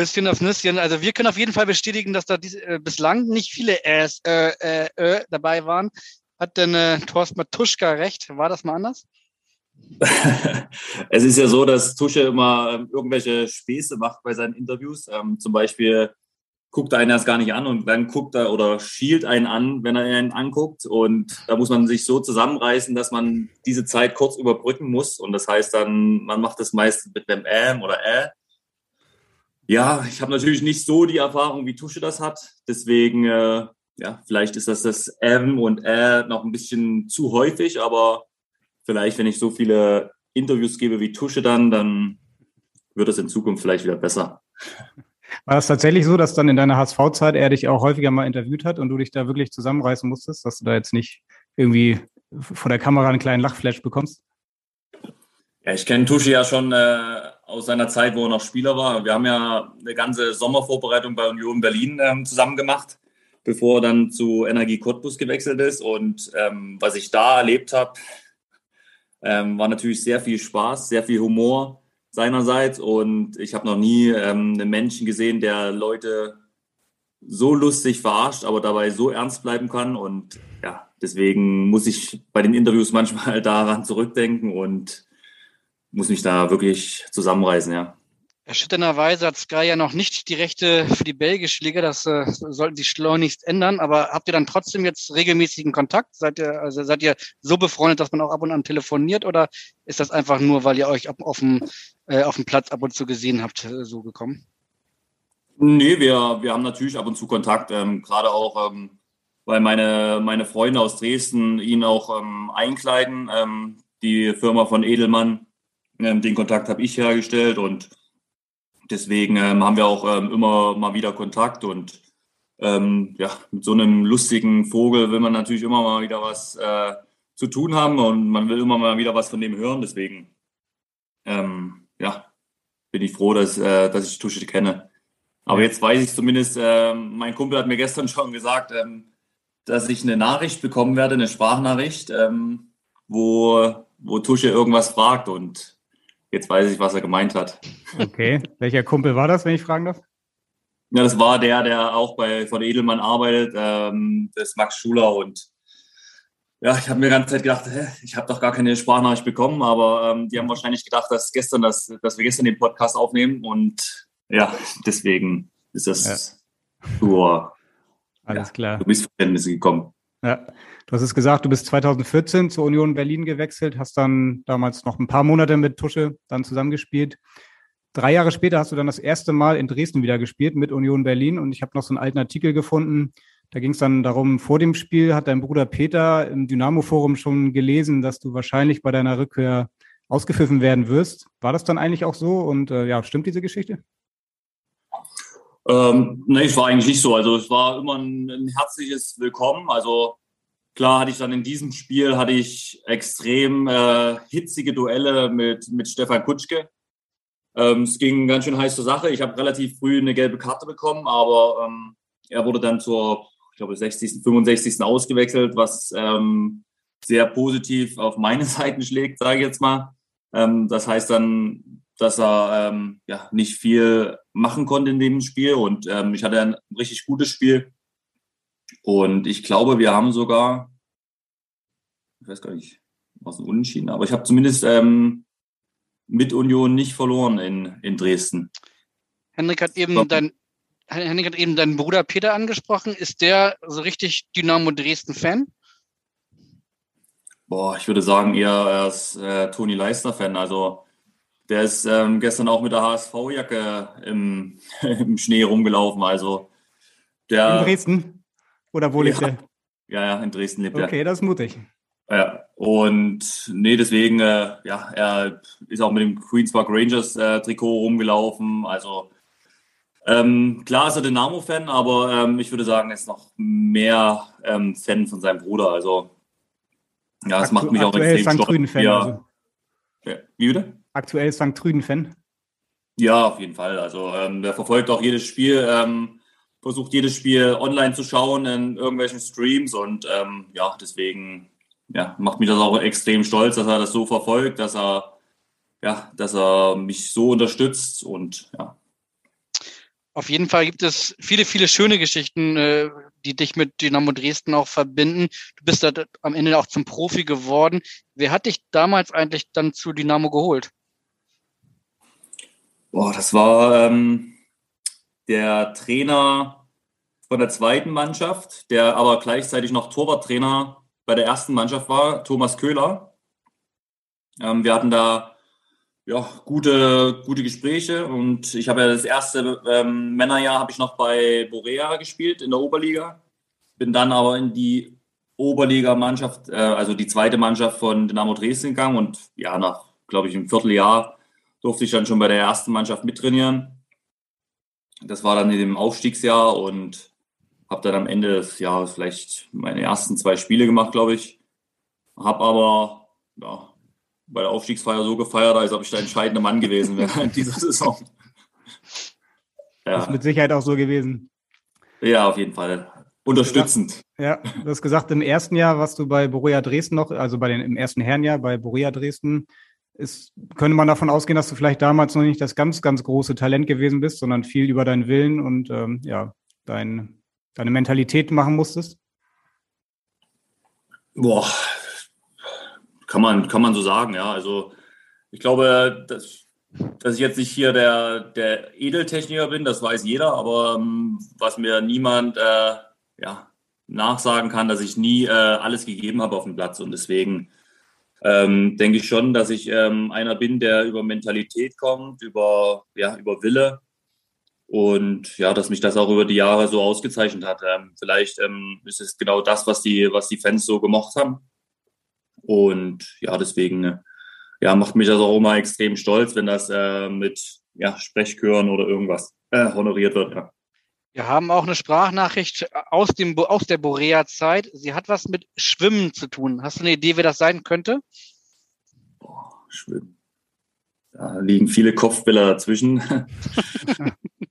Küsschen aufs Nüsschen. Also wir können auf jeden Fall bestätigen, dass da dies, äh, bislang nicht viele Äs äh, äh, äh, dabei waren. Hat denn äh, Thorsten Matuschka recht? War das mal anders? es ist ja so, dass Tusche immer ähm, irgendwelche Späße macht bei seinen Interviews. Ähm, zum Beispiel guckt er einen erst gar nicht an und dann guckt er oder schielt einen an, wenn er einen anguckt. Und da muss man sich so zusammenreißen, dass man diese Zeit kurz überbrücken muss. Und das heißt dann, man macht das meist mit einem Ähm oder Äh. Ja, ich habe natürlich nicht so die Erfahrung, wie Tusche das hat. Deswegen, äh, ja, vielleicht ist das das M und Ä noch ein bisschen zu häufig, aber vielleicht, wenn ich so viele Interviews gebe wie Tusche dann, dann wird es in Zukunft vielleicht wieder besser. War das tatsächlich so, dass dann in deiner HSV-Zeit er dich auch häufiger mal interviewt hat und du dich da wirklich zusammenreißen musstest, dass du da jetzt nicht irgendwie vor der Kamera einen kleinen Lachflash bekommst? Ja, ich kenne Tusche ja schon äh, aus seiner Zeit, wo er noch Spieler war. Wir haben ja eine ganze Sommervorbereitung bei Union Berlin ähm, zusammen gemacht, bevor er dann zu Energie Cottbus gewechselt ist. Und ähm, was ich da erlebt habe, ähm, war natürlich sehr viel Spaß, sehr viel Humor seinerseits. Und ich habe noch nie ähm, einen Menschen gesehen, der Leute so lustig verarscht, aber dabei so ernst bleiben kann. Und ja, deswegen muss ich bei den Interviews manchmal daran zurückdenken und muss mich da wirklich zusammenreißen, ja. Erschütternderweise hat Sky ja noch nicht die Rechte für die belgische Liga. Das äh, sollten sie schleunigst ändern. Aber habt ihr dann trotzdem jetzt regelmäßigen Kontakt? Seid ihr, also seid ihr so befreundet, dass man auch ab und an telefoniert? Oder ist das einfach nur, weil ihr euch auf, auf, dem, äh, auf dem Platz ab und zu gesehen habt, äh, so gekommen? Nee, wir, wir haben natürlich ab und zu Kontakt. Ähm, Gerade auch, ähm, weil meine, meine Freunde aus Dresden ihn auch ähm, einkleiden. Ähm, die Firma von Edelmann den Kontakt habe ich hergestellt und deswegen ähm, haben wir auch ähm, immer mal wieder Kontakt und ähm, ja, mit so einem lustigen Vogel will man natürlich immer mal wieder was äh, zu tun haben und man will immer mal wieder was von dem hören. Deswegen ähm, ja, bin ich froh, dass, äh, dass ich Tusche kenne. Aber jetzt weiß ich zumindest, äh, mein Kumpel hat mir gestern schon gesagt, ähm, dass ich eine Nachricht bekommen werde, eine Sprachnachricht, ähm, wo, wo Tusche irgendwas fragt. Und Jetzt weiß ich, was er gemeint hat. Okay. Welcher Kumpel war das, wenn ich fragen darf? Ja, das war der, der auch bei von Edelmann arbeitet, ähm, das ist Max Schuler und ja, ich habe mir die ganze Zeit gedacht, hä, ich habe doch gar keine Sprachnachricht bekommen, aber ähm, die haben wahrscheinlich gedacht, dass gestern das, dass wir gestern den Podcast aufnehmen und ja, deswegen ist das ja. nur alles ja, klar. Du bist Verständnisse gekommen. Ja, du hast es gesagt, du bist 2014 zur Union Berlin gewechselt, hast dann damals noch ein paar Monate mit Tusche dann zusammengespielt. Drei Jahre später hast du dann das erste Mal in Dresden wieder gespielt mit Union Berlin und ich habe noch so einen alten Artikel gefunden. Da ging es dann darum, vor dem Spiel hat dein Bruder Peter im Dynamo-Forum schon gelesen, dass du wahrscheinlich bei deiner Rückkehr ausgepfiffen werden wirst. War das dann eigentlich auch so und äh, ja, stimmt diese Geschichte? Ähm, nee, es war eigentlich nicht so. Also es war immer ein, ein, herzliches Willkommen. Also klar hatte ich dann in diesem Spiel hatte ich extrem äh, hitzige Duelle mit, mit Stefan Kutschke. Ähm, es ging ganz schön heiß zur Sache. Ich habe relativ früh eine gelbe Karte bekommen, aber ähm, er wurde dann zur, ich glaube, 60., 65. ausgewechselt, was ähm, sehr positiv auf meine Seiten schlägt, sage ich jetzt mal. Ähm, das heißt dann, dass er ähm, ja, nicht viel machen konnte in dem Spiel. Und ähm, ich hatte ein richtig gutes Spiel. Und ich glaube, wir haben sogar, ich weiß gar nicht, was ein Unentschieden, aber ich habe zumindest ähm, mit Union nicht verloren in, in Dresden. Henrik hat eben dein, Henrik hat eben deinen Bruder Peter angesprochen. Ist der so richtig Dynamo Dresden-Fan? Boah, ich würde sagen, eher er ist äh, Toni Leistner-Fan. Also der ist ähm, gestern auch mit der HSV-Jacke im, im, Schnee rumgelaufen. Also der, in Dresden? Oder wo lebt ja, er? Ja, ja, in Dresden lebt okay, er. Okay, das ist mutig. Ja, und nee, deswegen, äh, ja, er ist auch mit dem Queens Park Rangers äh, Trikot rumgelaufen. Also ähm, klar ist er Dynamo-Fan, aber ähm, ich würde sagen, er ist noch mehr ähm, Fan von seinem Bruder. Also ja, das Aktu macht mich auch extrem stolz. Fan, also. ja, wie bitte? aktuell St. Trüden-Fan? Ja, auf jeden Fall. Also ähm, der verfolgt auch jedes Spiel, ähm, versucht jedes Spiel online zu schauen in irgendwelchen Streams und ähm, ja, deswegen ja, macht mich das auch extrem stolz, dass er das so verfolgt, dass er ja, dass er mich so unterstützt und ja. Auf jeden Fall gibt es viele, viele schöne Geschichten, äh, die dich mit Dynamo Dresden auch verbinden. Du bist da am Ende auch zum Profi geworden. Wer hat dich damals eigentlich dann zu Dynamo geholt? Boah, das war ähm, der Trainer von der zweiten Mannschaft, der aber gleichzeitig noch Torwarttrainer bei der ersten Mannschaft war, Thomas Köhler. Ähm, wir hatten da ja, gute, gute Gespräche und ich habe ja das erste ähm, Männerjahr habe ich noch bei Borea gespielt in der Oberliga, bin dann aber in die Oberligamannschaft, äh, also die zweite Mannschaft von Dynamo Dresden gegangen und ja, nach, glaube ich, einem Vierteljahr durfte ich dann schon bei der ersten Mannschaft mittrainieren. Das war dann in dem Aufstiegsjahr und habe dann am Ende des Jahres vielleicht meine ersten zwei Spiele gemacht, glaube ich. Habe aber ja, bei der Aufstiegsfeier so gefeiert, als ob ich der entscheidende Mann gewesen wäre in dieser Saison. Ja. Das ist mit Sicherheit auch so gewesen. Ja, auf jeden Fall. Unterstützend. Ja, du hast gesagt, im ersten Jahr warst du bei Borussia Dresden noch, also bei den, im ersten Herrenjahr bei Borussia Dresden. Ist, könnte man davon ausgehen, dass du vielleicht damals noch nicht das ganz, ganz große Talent gewesen bist, sondern viel über deinen Willen und ähm, ja, dein, deine Mentalität machen musstest? Boah, kann man, kann man so sagen, ja. Also ich glaube, dass, dass ich jetzt nicht hier der, der Edeltechniker bin, das weiß jeder, aber ähm, was mir niemand äh, ja, nachsagen kann, dass ich nie äh, alles gegeben habe auf dem Platz. Und deswegen ähm, denke ich schon, dass ich ähm, einer bin, der über Mentalität kommt, über, ja, über Wille. Und ja, dass mich das auch über die Jahre so ausgezeichnet hat. Ähm, vielleicht ähm, ist es genau das, was die, was die Fans so gemocht haben. Und ja, deswegen ja, macht mich das auch immer extrem stolz, wenn das äh, mit ja, Sprechchören oder irgendwas äh, honoriert wird. Ja. Wir haben auch eine Sprachnachricht aus, dem, aus der Borea-Zeit. Sie hat was mit Schwimmen zu tun. Hast du eine Idee, wer das sein könnte? Boah, Schwimmen. Da liegen viele Kopfbilder dazwischen.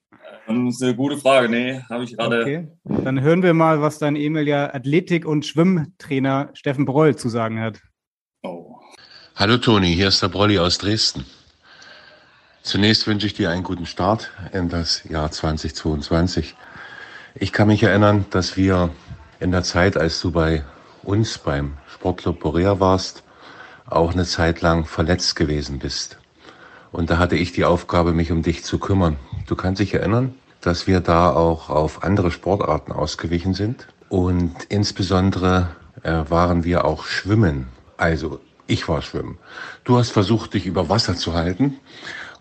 Das ist eine gute Frage. Nee, habe ich gerade. Okay. Dann hören wir mal, was dein ehemaliger Athletik- und Schwimmtrainer Steffen Broll zu sagen hat. Oh. Hallo Toni, hier ist der Brolli aus Dresden. Zunächst wünsche ich dir einen guten Start in das Jahr 2022. Ich kann mich erinnern, dass wir in der Zeit, als du bei uns beim Sportclub Borea warst, auch eine Zeit lang verletzt gewesen bist. Und da hatte ich die Aufgabe, mich um dich zu kümmern. Du kannst dich erinnern, dass wir da auch auf andere Sportarten ausgewichen sind. Und insbesondere äh, waren wir auch schwimmen. Also ich war schwimmen. Du hast versucht, dich über Wasser zu halten.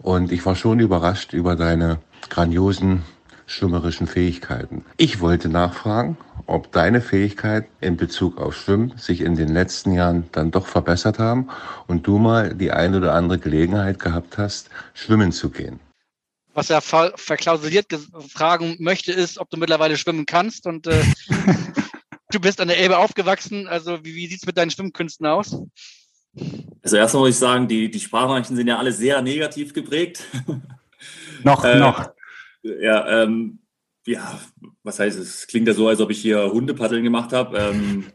Und ich war schon überrascht über deine grandiosen schwimmerischen Fähigkeiten. Ich wollte nachfragen, ob deine Fähigkeiten in Bezug auf Schwimmen sich in den letzten Jahren dann doch verbessert haben und du mal die eine oder andere Gelegenheit gehabt hast, schwimmen zu gehen. Was er ver verklausuliert fragen möchte, ist, ob du mittlerweile schwimmen kannst und äh, du bist an der Elbe aufgewachsen. Also wie, wie sieht es mit deinen Schwimmkünsten aus? Also erstmal muss ich sagen, die, die Sprachnachrichten sind ja alle sehr negativ geprägt. noch, äh, noch. Ja, ähm, ja, was heißt es? Klingt ja so, als ob ich hier Hundepaddeln gemacht habe. Ähm,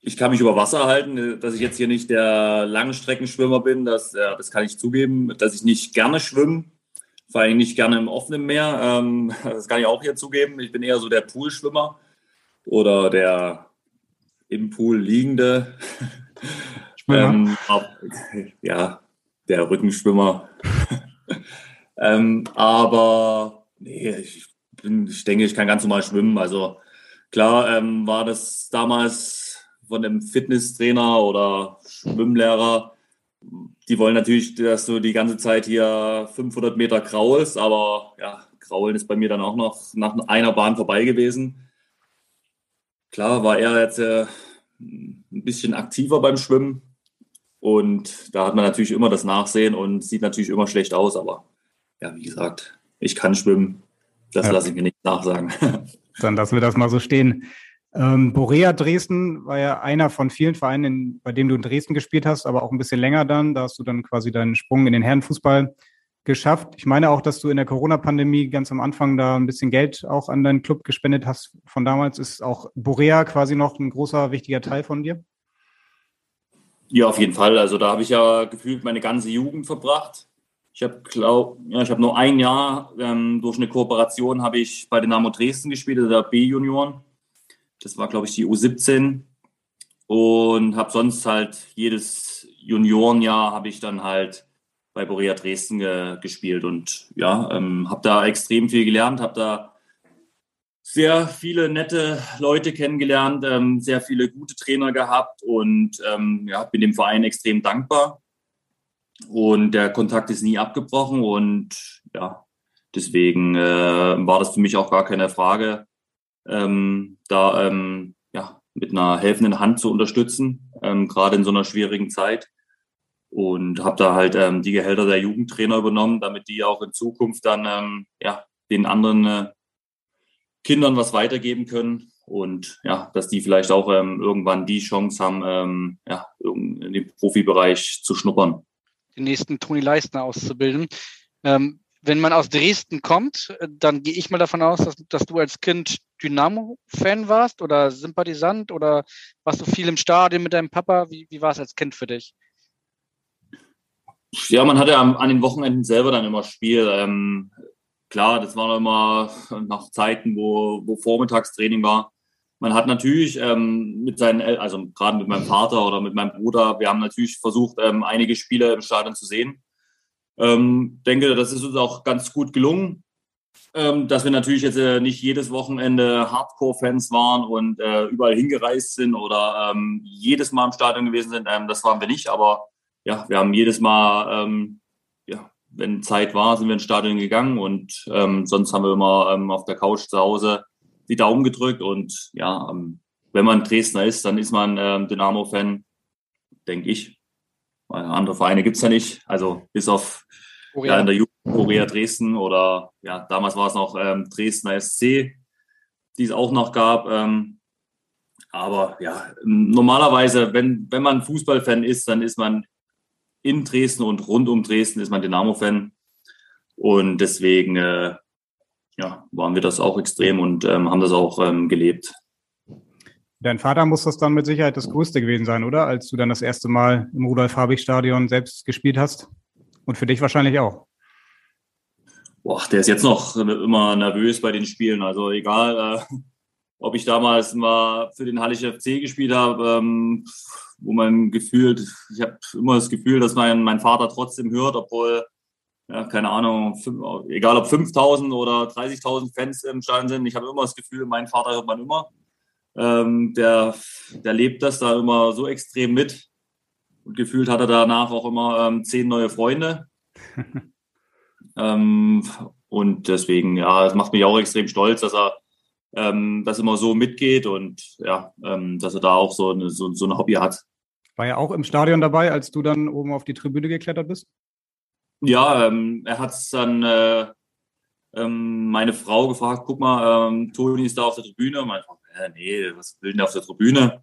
ich kann mich über Wasser halten, dass ich jetzt hier nicht der Langstreckenschwimmer bin, das, ja, das kann ich zugeben, dass ich nicht gerne schwimme, vor allem nicht gerne im offenen Meer. Ähm, das kann ich auch hier zugeben. Ich bin eher so der Poolschwimmer oder der im Pool liegende. ähm, ja, der Rückenschwimmer. ähm, aber nee, ich, bin, ich denke, ich kann ganz normal schwimmen. Also klar ähm, war das damals von dem Fitnesstrainer oder Schwimmlehrer. Die wollen natürlich, dass du die ganze Zeit hier 500 Meter kraulst, aber ja, kraulen ist bei mir dann auch noch nach einer Bahn vorbei gewesen. Klar war er jetzt äh, ein bisschen aktiver beim Schwimmen, und da hat man natürlich immer das Nachsehen und sieht natürlich immer schlecht aus. Aber ja, wie gesagt, ich kann schwimmen. Das ja. lasse ich mir nicht nachsagen. Dann lassen wir das mal so stehen. Ähm, Borea Dresden war ja einer von vielen Vereinen, bei dem du in Dresden gespielt hast, aber auch ein bisschen länger dann. Da hast du dann quasi deinen Sprung in den Herrenfußball geschafft. Ich meine auch, dass du in der Corona-Pandemie ganz am Anfang da ein bisschen Geld auch an deinen Club gespendet hast. Von damals ist auch Borea quasi noch ein großer, wichtiger Teil von dir. Ja, auf jeden Fall. Also da habe ich ja gefühlt meine ganze Jugend verbracht. Ich habe ja, ich habe nur ein Jahr ähm, durch eine Kooperation habe ich bei Dynamo Dresden gespielt, also der B-Junioren. Das war, glaube ich, die U17. Und habe sonst halt jedes Juniorenjahr habe ich dann halt bei Borea Dresden ge gespielt und ja, ähm, habe da extrem viel gelernt, habe da sehr viele nette Leute kennengelernt, ähm, sehr viele gute Trainer gehabt und ähm, ja, bin dem Verein extrem dankbar. Und der Kontakt ist nie abgebrochen und ja, deswegen äh, war das für mich auch gar keine Frage, ähm, da ähm, ja, mit einer helfenden Hand zu unterstützen, ähm, gerade in so einer schwierigen Zeit. Und habe da halt ähm, die Gehälter der Jugendtrainer übernommen, damit die auch in Zukunft dann ähm, ja, den anderen äh, Kindern was weitergeben können und ja, dass die vielleicht auch ähm, irgendwann die Chance haben, ähm, ja, in den Profibereich zu schnuppern. Den nächsten Toni Leistner auszubilden. Ähm, wenn man aus Dresden kommt, dann gehe ich mal davon aus, dass, dass du als Kind Dynamo-Fan warst oder Sympathisant oder warst du viel im Stadion mit deinem Papa? Wie, wie war es als Kind für dich? Ja, man hatte an, den Wochenenden selber dann immer Spiel. Ähm, klar, das waren immer nach Zeiten, wo, wo Vormittagstraining war. Man hat natürlich ähm, mit seinen, El also gerade mit meinem Vater oder mit meinem Bruder, wir haben natürlich versucht, ähm, einige Spiele im Stadion zu sehen. Ähm, denke, das ist uns auch ganz gut gelungen, ähm, dass wir natürlich jetzt äh, nicht jedes Wochenende Hardcore-Fans waren und äh, überall hingereist sind oder ähm, jedes Mal im Stadion gewesen sind. Ähm, das waren wir nicht, aber ja, wir haben jedes Mal ähm, ja, wenn Zeit war, sind wir ins Stadion gegangen und ähm, sonst haben wir immer ähm, auf der Couch zu Hause die Daumen gedrückt und ja, wenn man Dresdner ist, dann ist man Dynamo-Fan, denke ich. Weil andere Vereine gibt's ja nicht. Also bis auf ja, in der Jugend Korea Dresden oder ja, damals war es noch ähm, Dresdner SC, die es auch noch gab. Ähm, aber ja, normalerweise, wenn, wenn man Fußballfan ist, dann ist man in Dresden und rund um Dresden ist man Dynamo-Fan. Und deswegen äh, ja, waren wir das auch extrem und ähm, haben das auch ähm, gelebt. Dein Vater muss das dann mit Sicherheit das Größte gewesen sein, oder? Als du dann das erste Mal im Rudolf-Habich-Stadion selbst gespielt hast. Und für dich wahrscheinlich auch. Boah, der ist jetzt noch immer nervös bei den Spielen. Also egal, äh, ob ich damals mal für den Hallische FC gespielt habe, ähm, wo man gefühlt, ich habe immer das Gefühl, dass mein, mein Vater trotzdem hört, obwohl, ja, keine Ahnung, fünf, egal ob 5000 oder 30.000 Fans im Stadion sind, ich habe immer das Gefühl, mein Vater hört man immer. Ähm, der, der lebt das da immer so extrem mit. Und gefühlt hat er danach auch immer ähm, zehn neue Freunde. ähm, und deswegen, ja, es macht mich auch extrem stolz, dass er ähm, das immer so mitgeht und ja, ähm, dass er da auch so eine, so, so ein Hobby hat. War er auch im Stadion dabei, als du dann oben auf die Tribüne geklettert bist? Ja, ähm, er hat dann äh, ähm, meine Frau gefragt, guck mal, ähm, Toni ist da auf der Tribüne. Und meine Frau, äh, nee, was will denn der auf der Tribüne?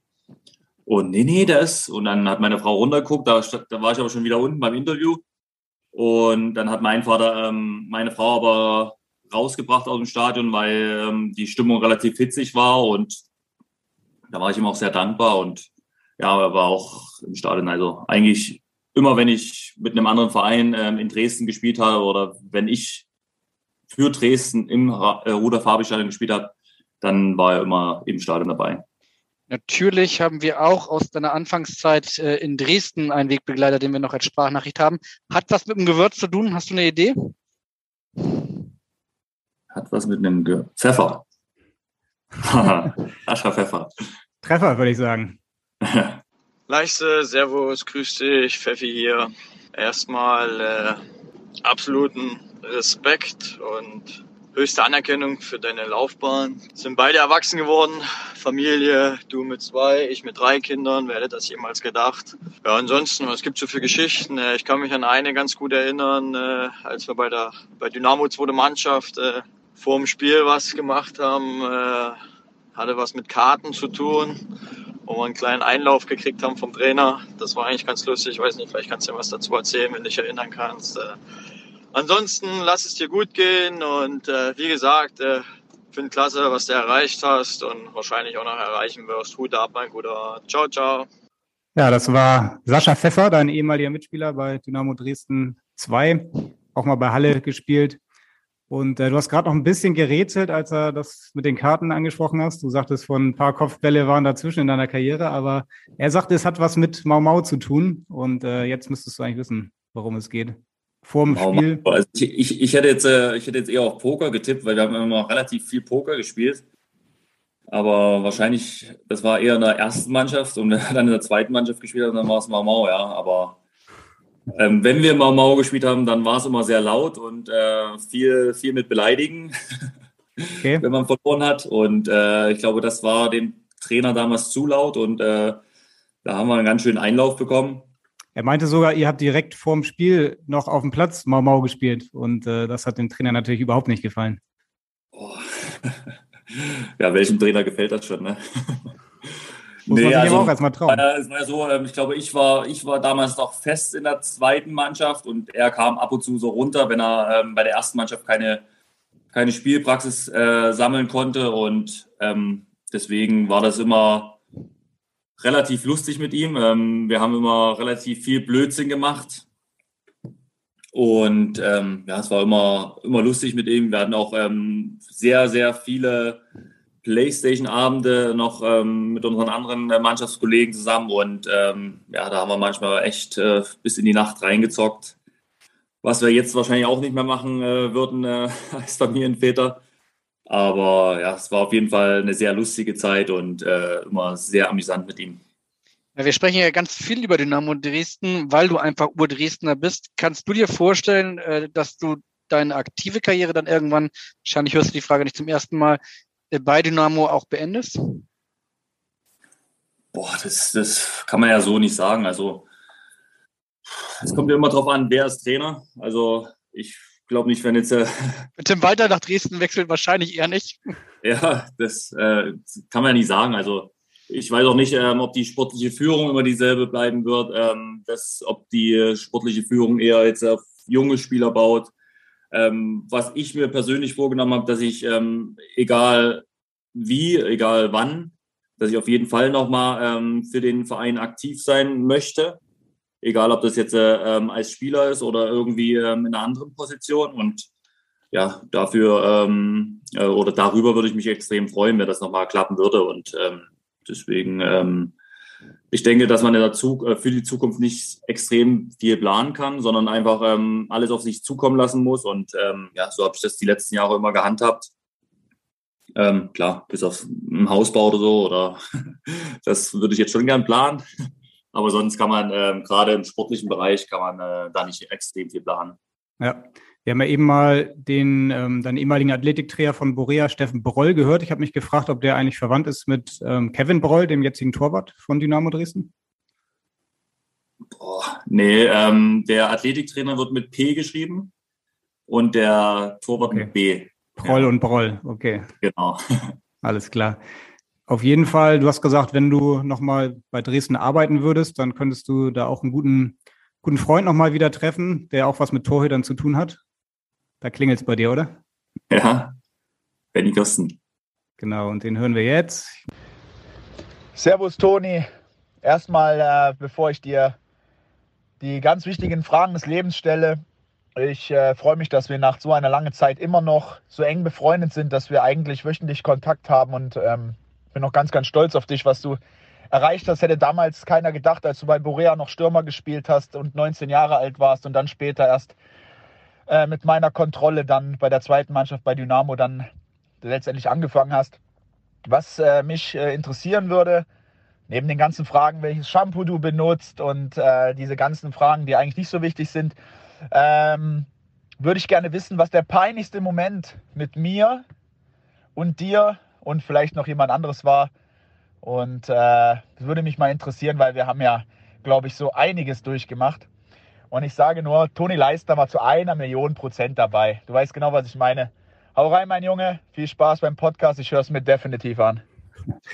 Und nee, nee, der ist. Und dann hat meine Frau runtergeguckt, da, da war ich aber schon wieder unten beim Interview. Und dann hat mein Vater ähm, meine Frau aber rausgebracht aus dem Stadion, weil ähm, die Stimmung relativ hitzig war und da war ich ihm auch sehr dankbar und ja, er war auch im Stadion. Also eigentlich immer, wenn ich mit einem anderen Verein ähm, in Dresden gespielt habe oder wenn ich für Dresden im äh, Ruder-Fabi-Stadion gespielt habe, dann war er immer im Stadion dabei. Natürlich haben wir auch aus deiner Anfangszeit äh, in Dresden einen Wegbegleiter, den wir noch als Sprachnachricht haben. Hat was mit dem Gewürz zu tun? Hast du eine Idee? Hat was mit einem Ge Pfeffer. Ascher Pfeffer. Treffer, würde ich sagen. Leichte, Servus, grüß dich, Pfeffi hier. Erstmal äh, absoluten Respekt und höchste Anerkennung für deine Laufbahn. Sind beide erwachsen geworden, Familie, du mit zwei, ich mit drei Kindern, wer hätte das jemals gedacht? Ja, ansonsten, was gibt's so für Geschichten? Äh, ich kann mich an eine ganz gut erinnern, äh, als wir bei der bei Dynamo zweite Mannschaft äh, vor dem Spiel was gemacht haben, hatte was mit Karten zu tun wo wir einen kleinen Einlauf gekriegt haben vom Trainer. Das war eigentlich ganz lustig. Ich weiß nicht, vielleicht kannst du dir was dazu erzählen, wenn du dich erinnern kannst. Ansonsten lass es dir gut gehen und äh, wie gesagt, äh, finde klasse, was du erreicht hast und wahrscheinlich auch noch erreichen wirst. Hut ab, mein Guter. Ciao, ciao. Ja, das war Sascha Pfeffer, dein ehemaliger Mitspieler bei Dynamo Dresden 2, auch mal bei Halle gespielt. Und äh, du hast gerade noch ein bisschen gerätselt, als er das mit den Karten angesprochen hast. Du sagtest, von ein paar Kopfbälle waren dazwischen in deiner Karriere, aber er sagte, es hat was mit Mau Mau zu tun. Und äh, jetzt müsstest du eigentlich wissen, worum es geht. Vor dem Mau Spiel. Also ich, ich, hätte jetzt, äh, ich hätte jetzt eher auf Poker getippt, weil wir haben immer relativ viel Poker gespielt. Aber wahrscheinlich, das war eher in der ersten Mannschaft und dann in der zweiten Mannschaft gespielt haben, dann war es Mau Mau, ja. Aber ähm, wenn wir Mau Mau gespielt haben, dann war es immer sehr laut und äh, viel, viel mit Beleidigen, okay. wenn man verloren hat. Und äh, ich glaube, das war dem Trainer damals zu laut und äh, da haben wir einen ganz schönen Einlauf bekommen. Er meinte sogar, ihr habt direkt vorm Spiel noch auf dem Platz Mau Mau gespielt und äh, das hat dem Trainer natürlich überhaupt nicht gefallen. Oh. ja, welchem Trainer gefällt das schon, ne? Muss nee, man also, auch erstmal trauen. Äh, es war ja so, ähm, ich glaube, ich war, ich war damals noch fest in der zweiten Mannschaft und er kam ab und zu so runter, wenn er ähm, bei der ersten Mannschaft keine, keine Spielpraxis äh, sammeln konnte. Und ähm, deswegen war das immer relativ lustig mit ihm. Ähm, wir haben immer relativ viel Blödsinn gemacht. Und ähm, ja, es war immer, immer lustig mit ihm. Wir hatten auch ähm, sehr, sehr viele Playstation-Abende noch ähm, mit unseren anderen äh, Mannschaftskollegen zusammen und ähm, ja, da haben wir manchmal echt äh, bis in die Nacht reingezockt. Was wir jetzt wahrscheinlich auch nicht mehr machen äh, würden äh, als Familienväter. Aber ja, es war auf jeden Fall eine sehr lustige Zeit und äh, immer sehr amüsant mit ihm. Ja, wir sprechen ja ganz viel über Dynamo Dresden, weil du einfach Ur-Dresdner bist. Kannst du dir vorstellen, äh, dass du deine aktive Karriere dann irgendwann, wahrscheinlich hörst du die Frage nicht zum ersten Mal, bei Dynamo auch beendest? Boah, das, das kann man ja so nicht sagen. Also, es kommt ja immer darauf an, wer ist Trainer. Also, ich glaube nicht, wenn jetzt. Äh, Tim Walter nach Dresden wechselt, wahrscheinlich eher nicht. Ja, das äh, kann man ja nicht sagen. Also, ich weiß auch nicht, ähm, ob die sportliche Führung immer dieselbe bleiben wird, ähm, dass, ob die sportliche Führung eher jetzt auf junge Spieler baut. Ähm, was ich mir persönlich vorgenommen habe, dass ich, ähm, egal wie, egal wann, dass ich auf jeden Fall nochmal ähm, für den Verein aktiv sein möchte. Egal, ob das jetzt äh, ähm, als Spieler ist oder irgendwie ähm, in einer anderen Position. Und ja, dafür ähm, äh, oder darüber würde ich mich extrem freuen, wenn das nochmal klappen würde. Und ähm, deswegen ähm, ich denke, dass man dazu äh, für die Zukunft nicht extrem viel planen kann, sondern einfach ähm, alles auf sich zukommen lassen muss. Und ja, so habe ich das die letzten Jahre immer gehandhabt. Klar, bis auf einen Hausbau oder so, oder das würde ich jetzt schon gern planen. Aber sonst kann man ähm, gerade im sportlichen Bereich kann man äh, da nicht extrem viel planen. Ja, wir haben ja eben mal den ähm, deinen ehemaligen Athletiktrainer von Borea, Steffen Broll, gehört. Ich habe mich gefragt, ob der eigentlich verwandt ist mit ähm, Kevin Broll, dem jetzigen Torwart von Dynamo Dresden. Boah, nee, ähm, der Athletiktrainer wird mit P geschrieben und der Torwart okay. mit B. Broll ja. und Broll, okay. Genau. Alles klar. Auf jeden Fall, du hast gesagt, wenn du nochmal bei Dresden arbeiten würdest, dann könntest du da auch einen guten, guten Freund nochmal wieder treffen, der auch was mit Torhütern zu tun hat. Da klingelt es bei dir, oder? Ja, Benny Kirsten. Genau, und den hören wir jetzt. Servus, Toni. Erstmal, äh, bevor ich dir die ganz wichtigen Fragen des Lebens stelle, ich äh, freue mich, dass wir nach so einer langen Zeit immer noch so eng befreundet sind, dass wir eigentlich wöchentlich Kontakt haben und ähm, bin noch ganz, ganz stolz auf dich, was du erreicht hast. Hätte damals keiner gedacht, als du bei Borea noch Stürmer gespielt hast und 19 Jahre alt warst und dann später erst äh, mit meiner Kontrolle dann bei der zweiten Mannschaft bei Dynamo dann letztendlich angefangen hast. Was äh, mich äh, interessieren würde, neben den ganzen Fragen, welches Shampoo du benutzt und äh, diese ganzen Fragen, die eigentlich nicht so wichtig sind, ähm, würde ich gerne wissen, was der peinlichste Moment mit mir und dir und vielleicht noch jemand anderes war. Und äh, das würde mich mal interessieren, weil wir haben ja, glaube ich, so einiges durchgemacht. Und ich sage nur, Toni Leister war zu einer Million Prozent dabei. Du weißt genau, was ich meine. Hau rein, mein Junge. Viel Spaß beim Podcast. Ich höre es mir definitiv an.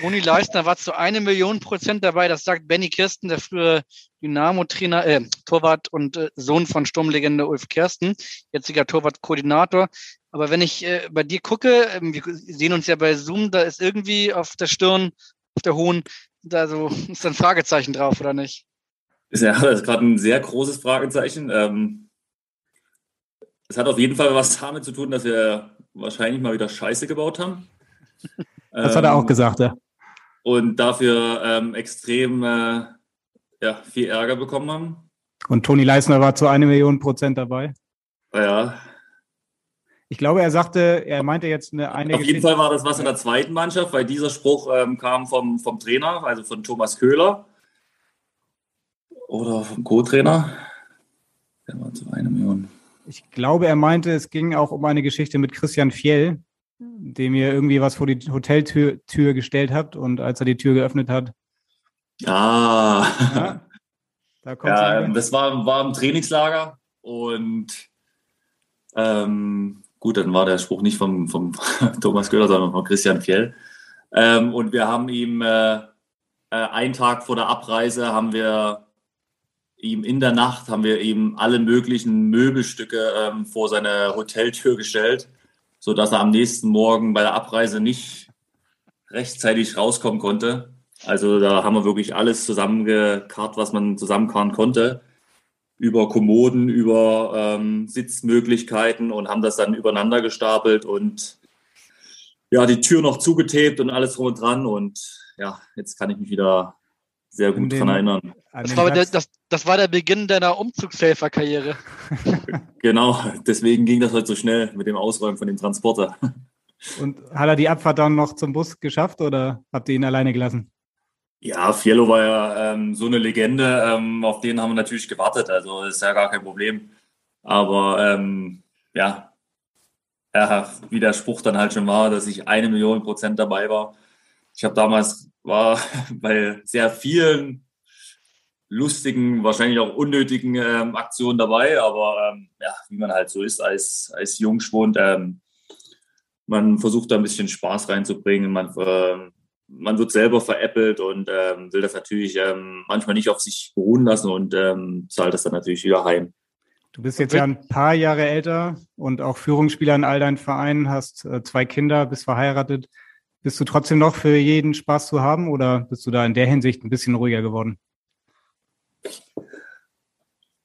Toni Leistner war zu einer Million Prozent dabei. Das sagt Benny Kirsten, der frühere Dynamo-Trainer, äh, Torwart und äh, Sohn von Sturmlegende Ulf Kirsten, jetziger Torwart-Koordinator. Aber wenn ich äh, bei dir gucke, äh, wir sehen uns ja bei Zoom, da ist irgendwie auf der Stirn, auf der hohen, da so ist ein Fragezeichen drauf, oder nicht? Ja, das ist gerade ein sehr großes Fragezeichen. Ähm, es hat auf jeden Fall was damit zu tun, dass wir wahrscheinlich mal wieder Scheiße gebaut haben. Das hat er auch ähm, gesagt, ja. Und dafür ähm, extrem äh, ja, viel Ärger bekommen haben. Und Toni Leisner war zu einer Million Prozent dabei. Ja. Ich glaube, er sagte, er meinte jetzt eine, eine Auf jeden Fall war das was in der zweiten Mannschaft, weil dieser Spruch ähm, kam vom, vom Trainer, also von Thomas Köhler oder vom Co-Trainer. Der war zu einer Million. Ich glaube, er meinte, es ging auch um eine Geschichte mit Christian Fjell, dem ihr irgendwie was vor die Hoteltür Tür gestellt habt und als er die Tür geöffnet hat. Ah. Ja, da kommt Ja, ähm, das war, war im Trainingslager und ähm, gut, dann war der Spruch nicht vom, vom Thomas Göller, sondern von Christian Fjell. Ähm, und wir haben ihm äh, äh, einen Tag vor der Abreise haben wir ihm in der Nacht haben wir ihm alle möglichen Möbelstücke ähm, vor seine Hoteltür gestellt, sodass er am nächsten Morgen bei der Abreise nicht rechtzeitig rauskommen konnte. Also da haben wir wirklich alles zusammengekarrt, was man zusammenkarren konnte. Über Kommoden, über ähm, Sitzmöglichkeiten und haben das dann übereinander gestapelt und ja, die Tür noch zugetaped und alles drum und dran. Und ja, jetzt kann ich mich wieder sehr gut dran erinnern. An Das war, der, das, das war der Beginn deiner Umzugshelferkarriere. Genau, deswegen ging das heute so schnell mit dem Ausräumen von dem Transporter. Und hat er die Abfahrt dann noch zum Bus geschafft oder habt ihr ihn alleine gelassen? Ja, Fiello war ja ähm, so eine Legende, ähm, auf den haben wir natürlich gewartet, also ist ja gar kein Problem. Aber ähm, ja, ja, wie der Spruch dann halt schon war, dass ich eine Million Prozent dabei war. Ich habe damals war bei sehr vielen lustigen, wahrscheinlich auch unnötigen ähm, Aktionen dabei, aber ähm, ja, wie man halt so ist als, als Jungspund, ähm, man versucht da ein bisschen Spaß reinzubringen, man, ähm, man wird selber veräppelt und ähm, will das natürlich ähm, manchmal nicht auf sich beruhen lassen und ähm, zahlt das dann natürlich wieder heim. Du bist jetzt ja ein paar Jahre älter und auch Führungsspieler in all deinen Vereinen, hast äh, zwei Kinder, bist verheiratet. Bist du trotzdem noch für jeden Spaß zu haben oder bist du da in der Hinsicht ein bisschen ruhiger geworden?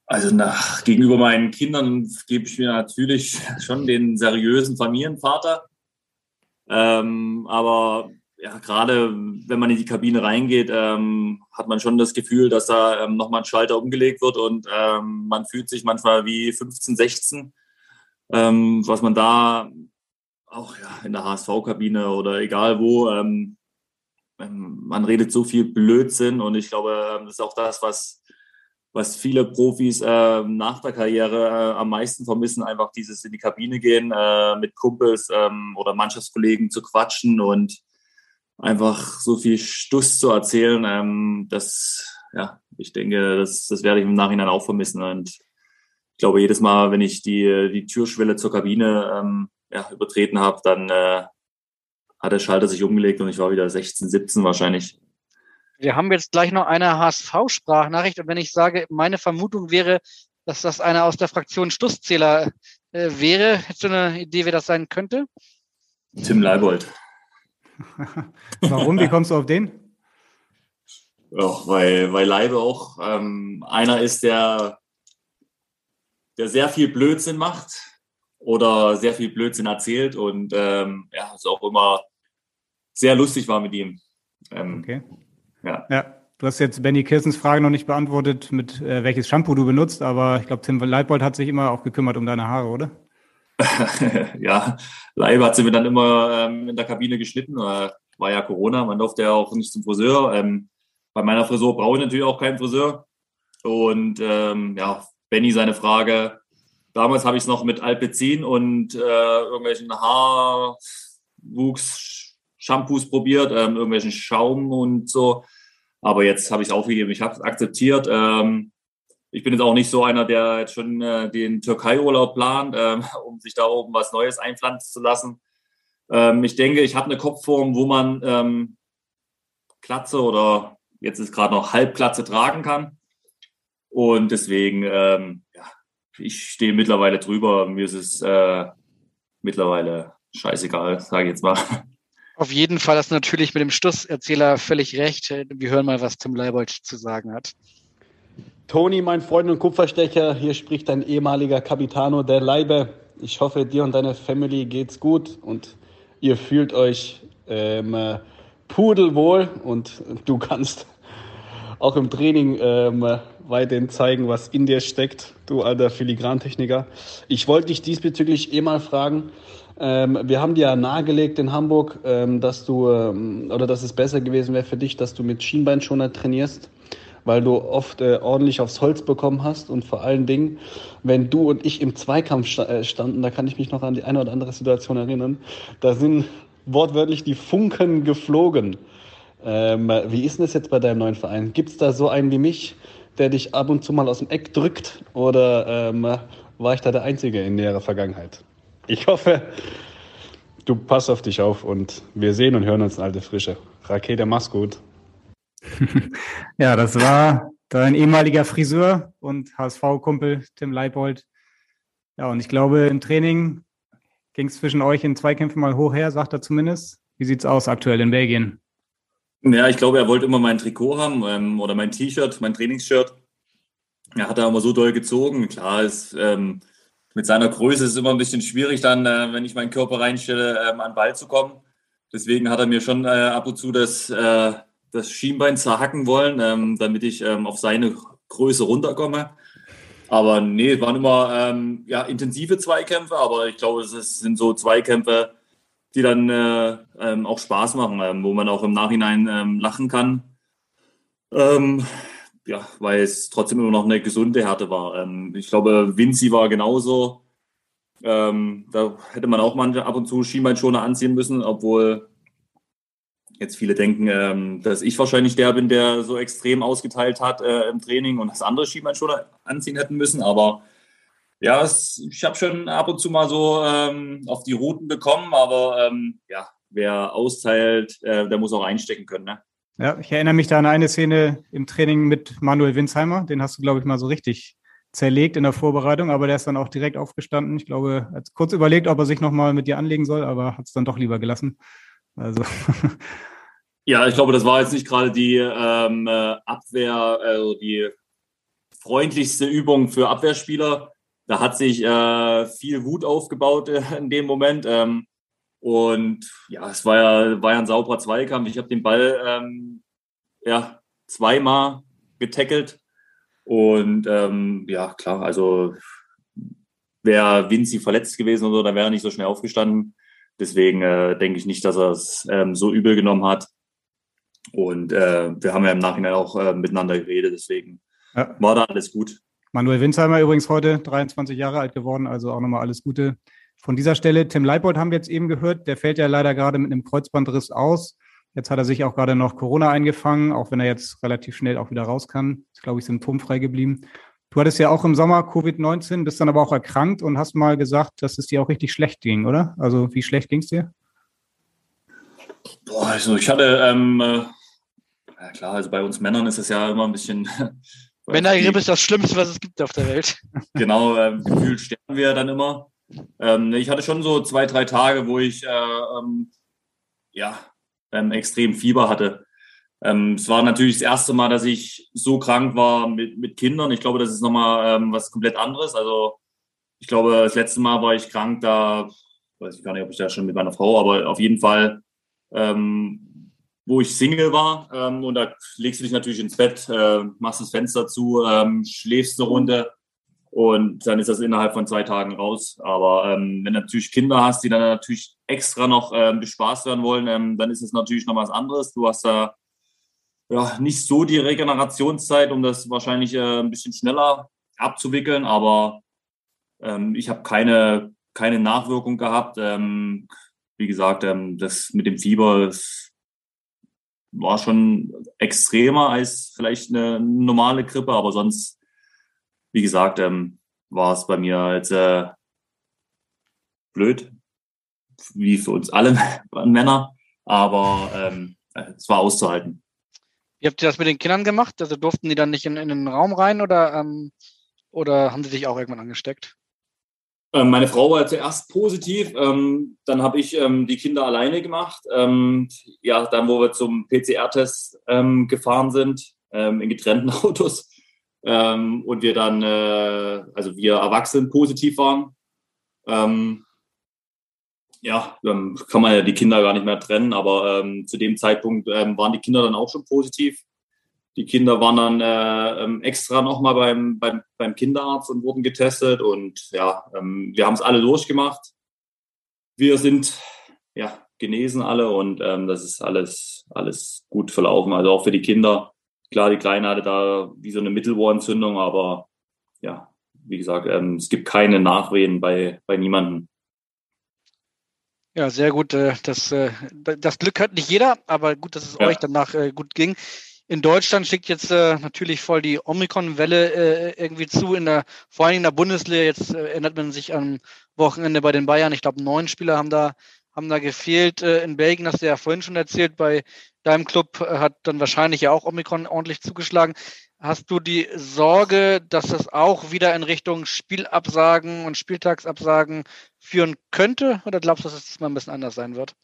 Also nach, gegenüber meinen Kindern gebe ich mir natürlich schon den seriösen Familienvater. Ähm, aber ja, gerade wenn man in die Kabine reingeht, ähm, hat man schon das Gefühl, dass da ähm, nochmal ein Schalter umgelegt wird und ähm, man fühlt sich manchmal wie 15, 16. Ähm, was man da auch ja, in der HSV-Kabine oder egal wo, ähm, ähm, man redet so viel Blödsinn und ich glaube, das ist auch das, was, was viele Profis äh, nach der Karriere äh, am meisten vermissen, einfach dieses in die Kabine gehen, äh, mit Kumpels ähm, oder Mannschaftskollegen zu quatschen und einfach so viel Stuss zu erzählen. Ähm, das, ja, ich denke, das, das werde ich im Nachhinein auch vermissen. Und ich glaube, jedes Mal, wenn ich die, die Türschwelle zur Kabine ähm, ja, übertreten habe, dann äh, hat der Schalter sich umgelegt und ich war wieder 16, 17 wahrscheinlich. Wir haben jetzt gleich noch eine HSV-Sprachnachricht und wenn ich sage, meine Vermutung wäre, dass das einer aus der Fraktion Stusszähler äh, wäre, hättest du eine Idee, wer das sein könnte? Tim Leibold. Warum? Wie kommst du auf den? Ja, weil, weil Leibe auch ähm, einer ist, der, der sehr viel Blödsinn macht oder sehr viel Blödsinn erzählt und ähm, ja, es auch immer sehr lustig war mit ihm. Ähm, Okay. Ja. Ja, du hast jetzt Benny Kirsens Frage noch nicht beantwortet, mit äh, welches Shampoo du benutzt, aber ich glaube, Tim Leitbold hat sich immer auch gekümmert um deine Haare, oder? ja, Leibe hat sie mir dann immer ähm, in der Kabine geschnitten. Äh, war ja Corona, man durfte ja auch nicht zum Friseur. Ähm, bei meiner Frisur brauche ich natürlich auch keinen Friseur. Und ähm, ja, Benny seine Frage. Damals habe ich es noch mit Alpecin und äh, irgendwelchen Haarwuchs-Shampoos probiert, ähm, irgendwelchen Schaum und so. Aber jetzt habe ich es aufgegeben. Ich habe es akzeptiert. Ähm, ich bin jetzt auch nicht so einer, der jetzt schon äh, den Türkei-Urlaub plant, ähm, um sich da oben was Neues einpflanzen zu lassen. Ähm, ich denke, ich habe eine Kopfform, wo man ähm, Klatze oder jetzt ist gerade noch Halbklatze tragen kann. Und deswegen, ähm, ja, ich stehe mittlerweile drüber. Mir ist es äh, mittlerweile scheißegal, sage ich jetzt mal. Auf jeden Fall hast du natürlich mit dem Stusserzähler völlig recht. Wir hören mal, was Tim Leibold zu sagen hat. Toni, mein Freund und Kupferstecher, hier spricht dein ehemaliger Capitano der Leibe. Ich hoffe, dir und deiner Family geht's gut und ihr fühlt euch ähm, äh, pudelwohl und du kannst auch im Training ähm, weiterhin zeigen, was in dir steckt, du alter Filigrantechniker. Ich wollte dich diesbezüglich eh mal fragen, ähm, wir haben dir ja nahegelegt in Hamburg, ähm, dass du ähm, oder dass es besser gewesen wäre für dich, dass du mit Schienbeinschoner trainierst. weil du oft äh, ordentlich aufs Holz bekommen hast und vor allen Dingen, wenn du und ich im Zweikampf sta äh, standen, da kann ich mich noch an die eine oder andere Situation erinnern, da sind wortwörtlich die Funken geflogen. Ähm, wie ist denn das jetzt bei deinem neuen Verein? Gibt es da so einen wie mich, der dich ab und zu mal aus dem Eck drückt oder ähm, war ich da der Einzige in näherer Vergangenheit? Ich hoffe, du passt auf dich auf und wir sehen und hören uns in alte Frische. Rakete, mach's gut. ja, das war dein ehemaliger Friseur und HSV-Kumpel Tim Leibold. Ja, und ich glaube, im Training ging es zwischen euch in Zweikämpfen mal hoch her, sagt er zumindest. Wie sieht's aus aktuell in Belgien? Ja, ich glaube, er wollte immer mein Trikot haben ähm, oder mein T-Shirt, mein Trainingsshirt. Er hat da immer so doll gezogen. Klar, ist, ähm, mit seiner Größe ist es immer ein bisschen schwierig, dann, äh, wenn ich meinen Körper reinstelle, ähm, an den Ball zu kommen. Deswegen hat er mir schon äh, ab und zu das, äh, das Schienbein zerhacken wollen, ähm, damit ich ähm, auf seine Größe runterkomme. Aber nee, es waren immer ähm, ja, intensive Zweikämpfe, aber ich glaube, es sind so Zweikämpfe, die dann äh, ähm, auch Spaß machen, ähm, wo man auch im Nachhinein lachen kann. Ähm, ja, weil es trotzdem immer noch eine gesunde Härte war. Ähm, ich glaube, Vinci war genauso. Ähm, da hätte man auch manche ab und zu Schienbeinschoner anziehen müssen, obwohl jetzt viele denken, dass ich wahrscheinlich der bin, der so extrem ausgeteilt hat äh, im Training und das andere Schienbeinschoner anziehen hätten müssen. Aber ja, es, ich habe schon ab und zu mal so ähm, auf die Routen bekommen, aber ähm, ja, wer austeilt, äh, der muss auch einstecken können. Ne? Ja, ich erinnere mich da an eine Szene im Training mit Manuel Winsheimer. Den hast du, glaube ich, mal so richtig zerlegt in der Vorbereitung, aber der ist dann auch direkt aufgestanden. Ich glaube, er hat kurz überlegt, ob er sich nochmal mit dir anlegen soll, aber hat es dann doch lieber gelassen. Also. Ja, ich glaube, das war jetzt nicht gerade die ähm, äh, Abwehr, also die freundlichste Übung für Abwehrspieler da hat sich äh, viel Wut aufgebaut äh, in dem Moment. Ähm, und ja, es war ja, war ja ein sauberer Zweikampf. Ich habe den Ball ähm, ja, zweimal getackelt. Und ähm, ja, klar, also wäre Vinci verletzt gewesen oder so, dann wäre er nicht so schnell aufgestanden. Deswegen äh, denke ich nicht, dass er es ähm, so übel genommen hat. Und äh, wir haben ja im Nachhinein auch äh, miteinander geredet, deswegen ja. war da alles gut. Manuel Winsheimer übrigens heute 23 Jahre alt geworden, also auch nochmal alles Gute. Von dieser Stelle, Tim Leibold haben wir jetzt eben gehört, der fällt ja leider gerade mit einem Kreuzbandriss aus. Jetzt hat er sich auch gerade noch Corona eingefangen, auch wenn er jetzt relativ schnell auch wieder raus kann. Ist, glaube ich, symptomfrei geblieben. Du hattest ja auch im Sommer Covid-19, bist dann aber auch erkrankt und hast mal gesagt, dass es dir auch richtig schlecht ging, oder? Also wie schlecht ging es dir? Boah, also ich hatte, ähm, äh, ja klar, also bei uns Männern ist es ja immer ein bisschen Männergrippe ist das Schlimmste, was es gibt auf der Welt. Genau, ähm, gefühlt sterben wir dann immer. Ähm, ich hatte schon so zwei, drei Tage, wo ich äh, ähm, ja, ähm, extrem Fieber hatte. Ähm, es war natürlich das erste Mal, dass ich so krank war mit, mit Kindern. Ich glaube, das ist nochmal ähm, was komplett anderes. Also ich glaube, das letzte Mal war ich krank, da weiß ich gar nicht, ob ich da schon mit meiner Frau, aber auf jeden Fall ähm, wo ich Single war. Ähm, und da legst du dich natürlich ins Bett, äh, machst das Fenster zu, schläfst eine Runde und dann ist das innerhalb von zwei Tagen raus. Aber ähm, wenn du natürlich Kinder hast, die dann natürlich extra noch ähm, bespaßt werden wollen, ähm, dann ist es natürlich noch was anderes. Du hast da ja nicht so die Regenerationszeit, um das wahrscheinlich äh, ein bisschen schneller abzuwickeln. Aber ähm, ich habe keine, keine Nachwirkung gehabt. Ähm, wie gesagt, ähm, das mit dem Fieber ist war schon extremer als vielleicht eine normale Grippe, aber sonst, wie gesagt, ähm, war es bei mir jetzt äh, blöd, wie für uns alle Männer, aber ähm, es war auszuhalten. Wie habt ihr das mit den Kindern gemacht? Also durften die dann nicht in, in den Raum rein oder, ähm, oder haben sie sich auch irgendwann angesteckt? Ähm, meine Frau war zuerst positiv, ähm, dann habe ich ähm, die Kinder alleine gemacht. Ähm, ja, dann, wo wir zum PCR-Test ähm, gefahren sind, ähm, in getrennten Autos und wir dann, äh, also wir Erwachsenen positiv waren. ja, dann kann man ja die Kinder gar nicht mehr trennen, aber zu dem Zeitpunkt waren die Kinder dann auch schon positiv. Die Kinder waren dann äh, ähm, extra nochmal beim, beim, beim Kinderarzt und wurden getestet. Und ja, ähm, wir haben es alle durchgemacht. Wir sind ja genesen alle und ähm, das ist alles, alles gut verlaufen. Also auch für die Kinder Klar, die Kleine hatte da wie so eine Mittelohrentzündung, aber ja, wie gesagt, ähm, es gibt keine Nachwehen bei, bei niemandem. Ja, sehr gut. Äh, das, äh, das Glück hat nicht jeder, aber gut, dass es ja. euch danach äh, gut ging. In Deutschland schickt jetzt natürlich voll die Omikron-Welle irgendwie zu, in der, vor allem in der Bundesliga. Jetzt erinnert man sich am Wochenende bei den Bayern. Ich glaube, neun Spieler haben da, haben da gefehlt. in Belgien hast du ja vorhin schon erzählt, bei deinem Club hat dann wahrscheinlich ja auch Omikron ordentlich zugeschlagen. Hast du die Sorge, dass das auch wieder in Richtung Spielabsagen und Spieltagsabsagen führen könnte? Oder glaubst du, dass es diesmal ein bisschen anders sein wird?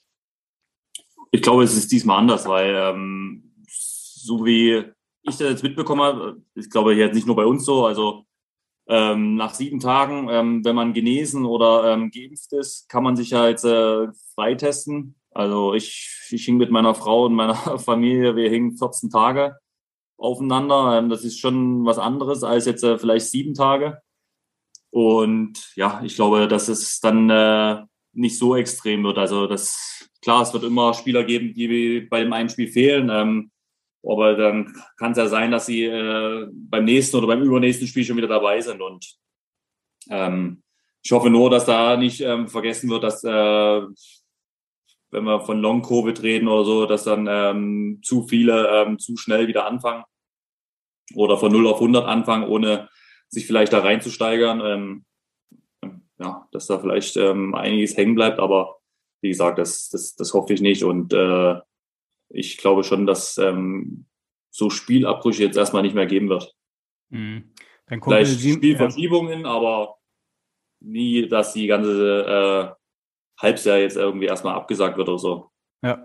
Ich glaube, es ist diesmal anders, weil ähm, so wie ich das jetzt mitbekommen habe, ich glaube jetzt nicht nur bei uns so, also ähm, nach sieben Tagen, ähm, wenn man genesen oder ähm, geimpft ist, kann man sich ja jetzt äh, freitesten. Also ich, ich hing mit meiner Frau und meiner Familie, wir hingen 14 Tage aufeinander. Ähm, das ist schon was anderes als jetzt äh, vielleicht sieben Tage. Und ja, ich glaube, dass es dann äh, nicht so extrem wird. Also das klar, es wird immer Spieler geben, die bei dem einen Spiel fehlen. Ähm, aber dann kann es ja sein, dass sie äh, beim nächsten oder beim übernächsten Spiel schon wieder dabei sind. Und ähm, ich hoffe nur, dass da nicht ähm, vergessen wird, dass äh, wenn wir von Long-Covid reden oder so, dass dann ähm, zu viele ähm, zu schnell wieder anfangen oder von 0 auf 100 anfangen, ohne sich vielleicht da reinzusteigern. Ähm, ja, dass da vielleicht ähm, einiges hängen bleibt, aber wie gesagt, das, das, das hoffe ich nicht und äh, ich glaube schon, dass ähm, so Spielabbrüche jetzt erstmal nicht mehr geben wird. Mhm. Vielleicht Spielverschiebungen, ja. aber nie, dass die ganze äh, Halbjahr jetzt irgendwie erstmal abgesagt wird oder so. Ja.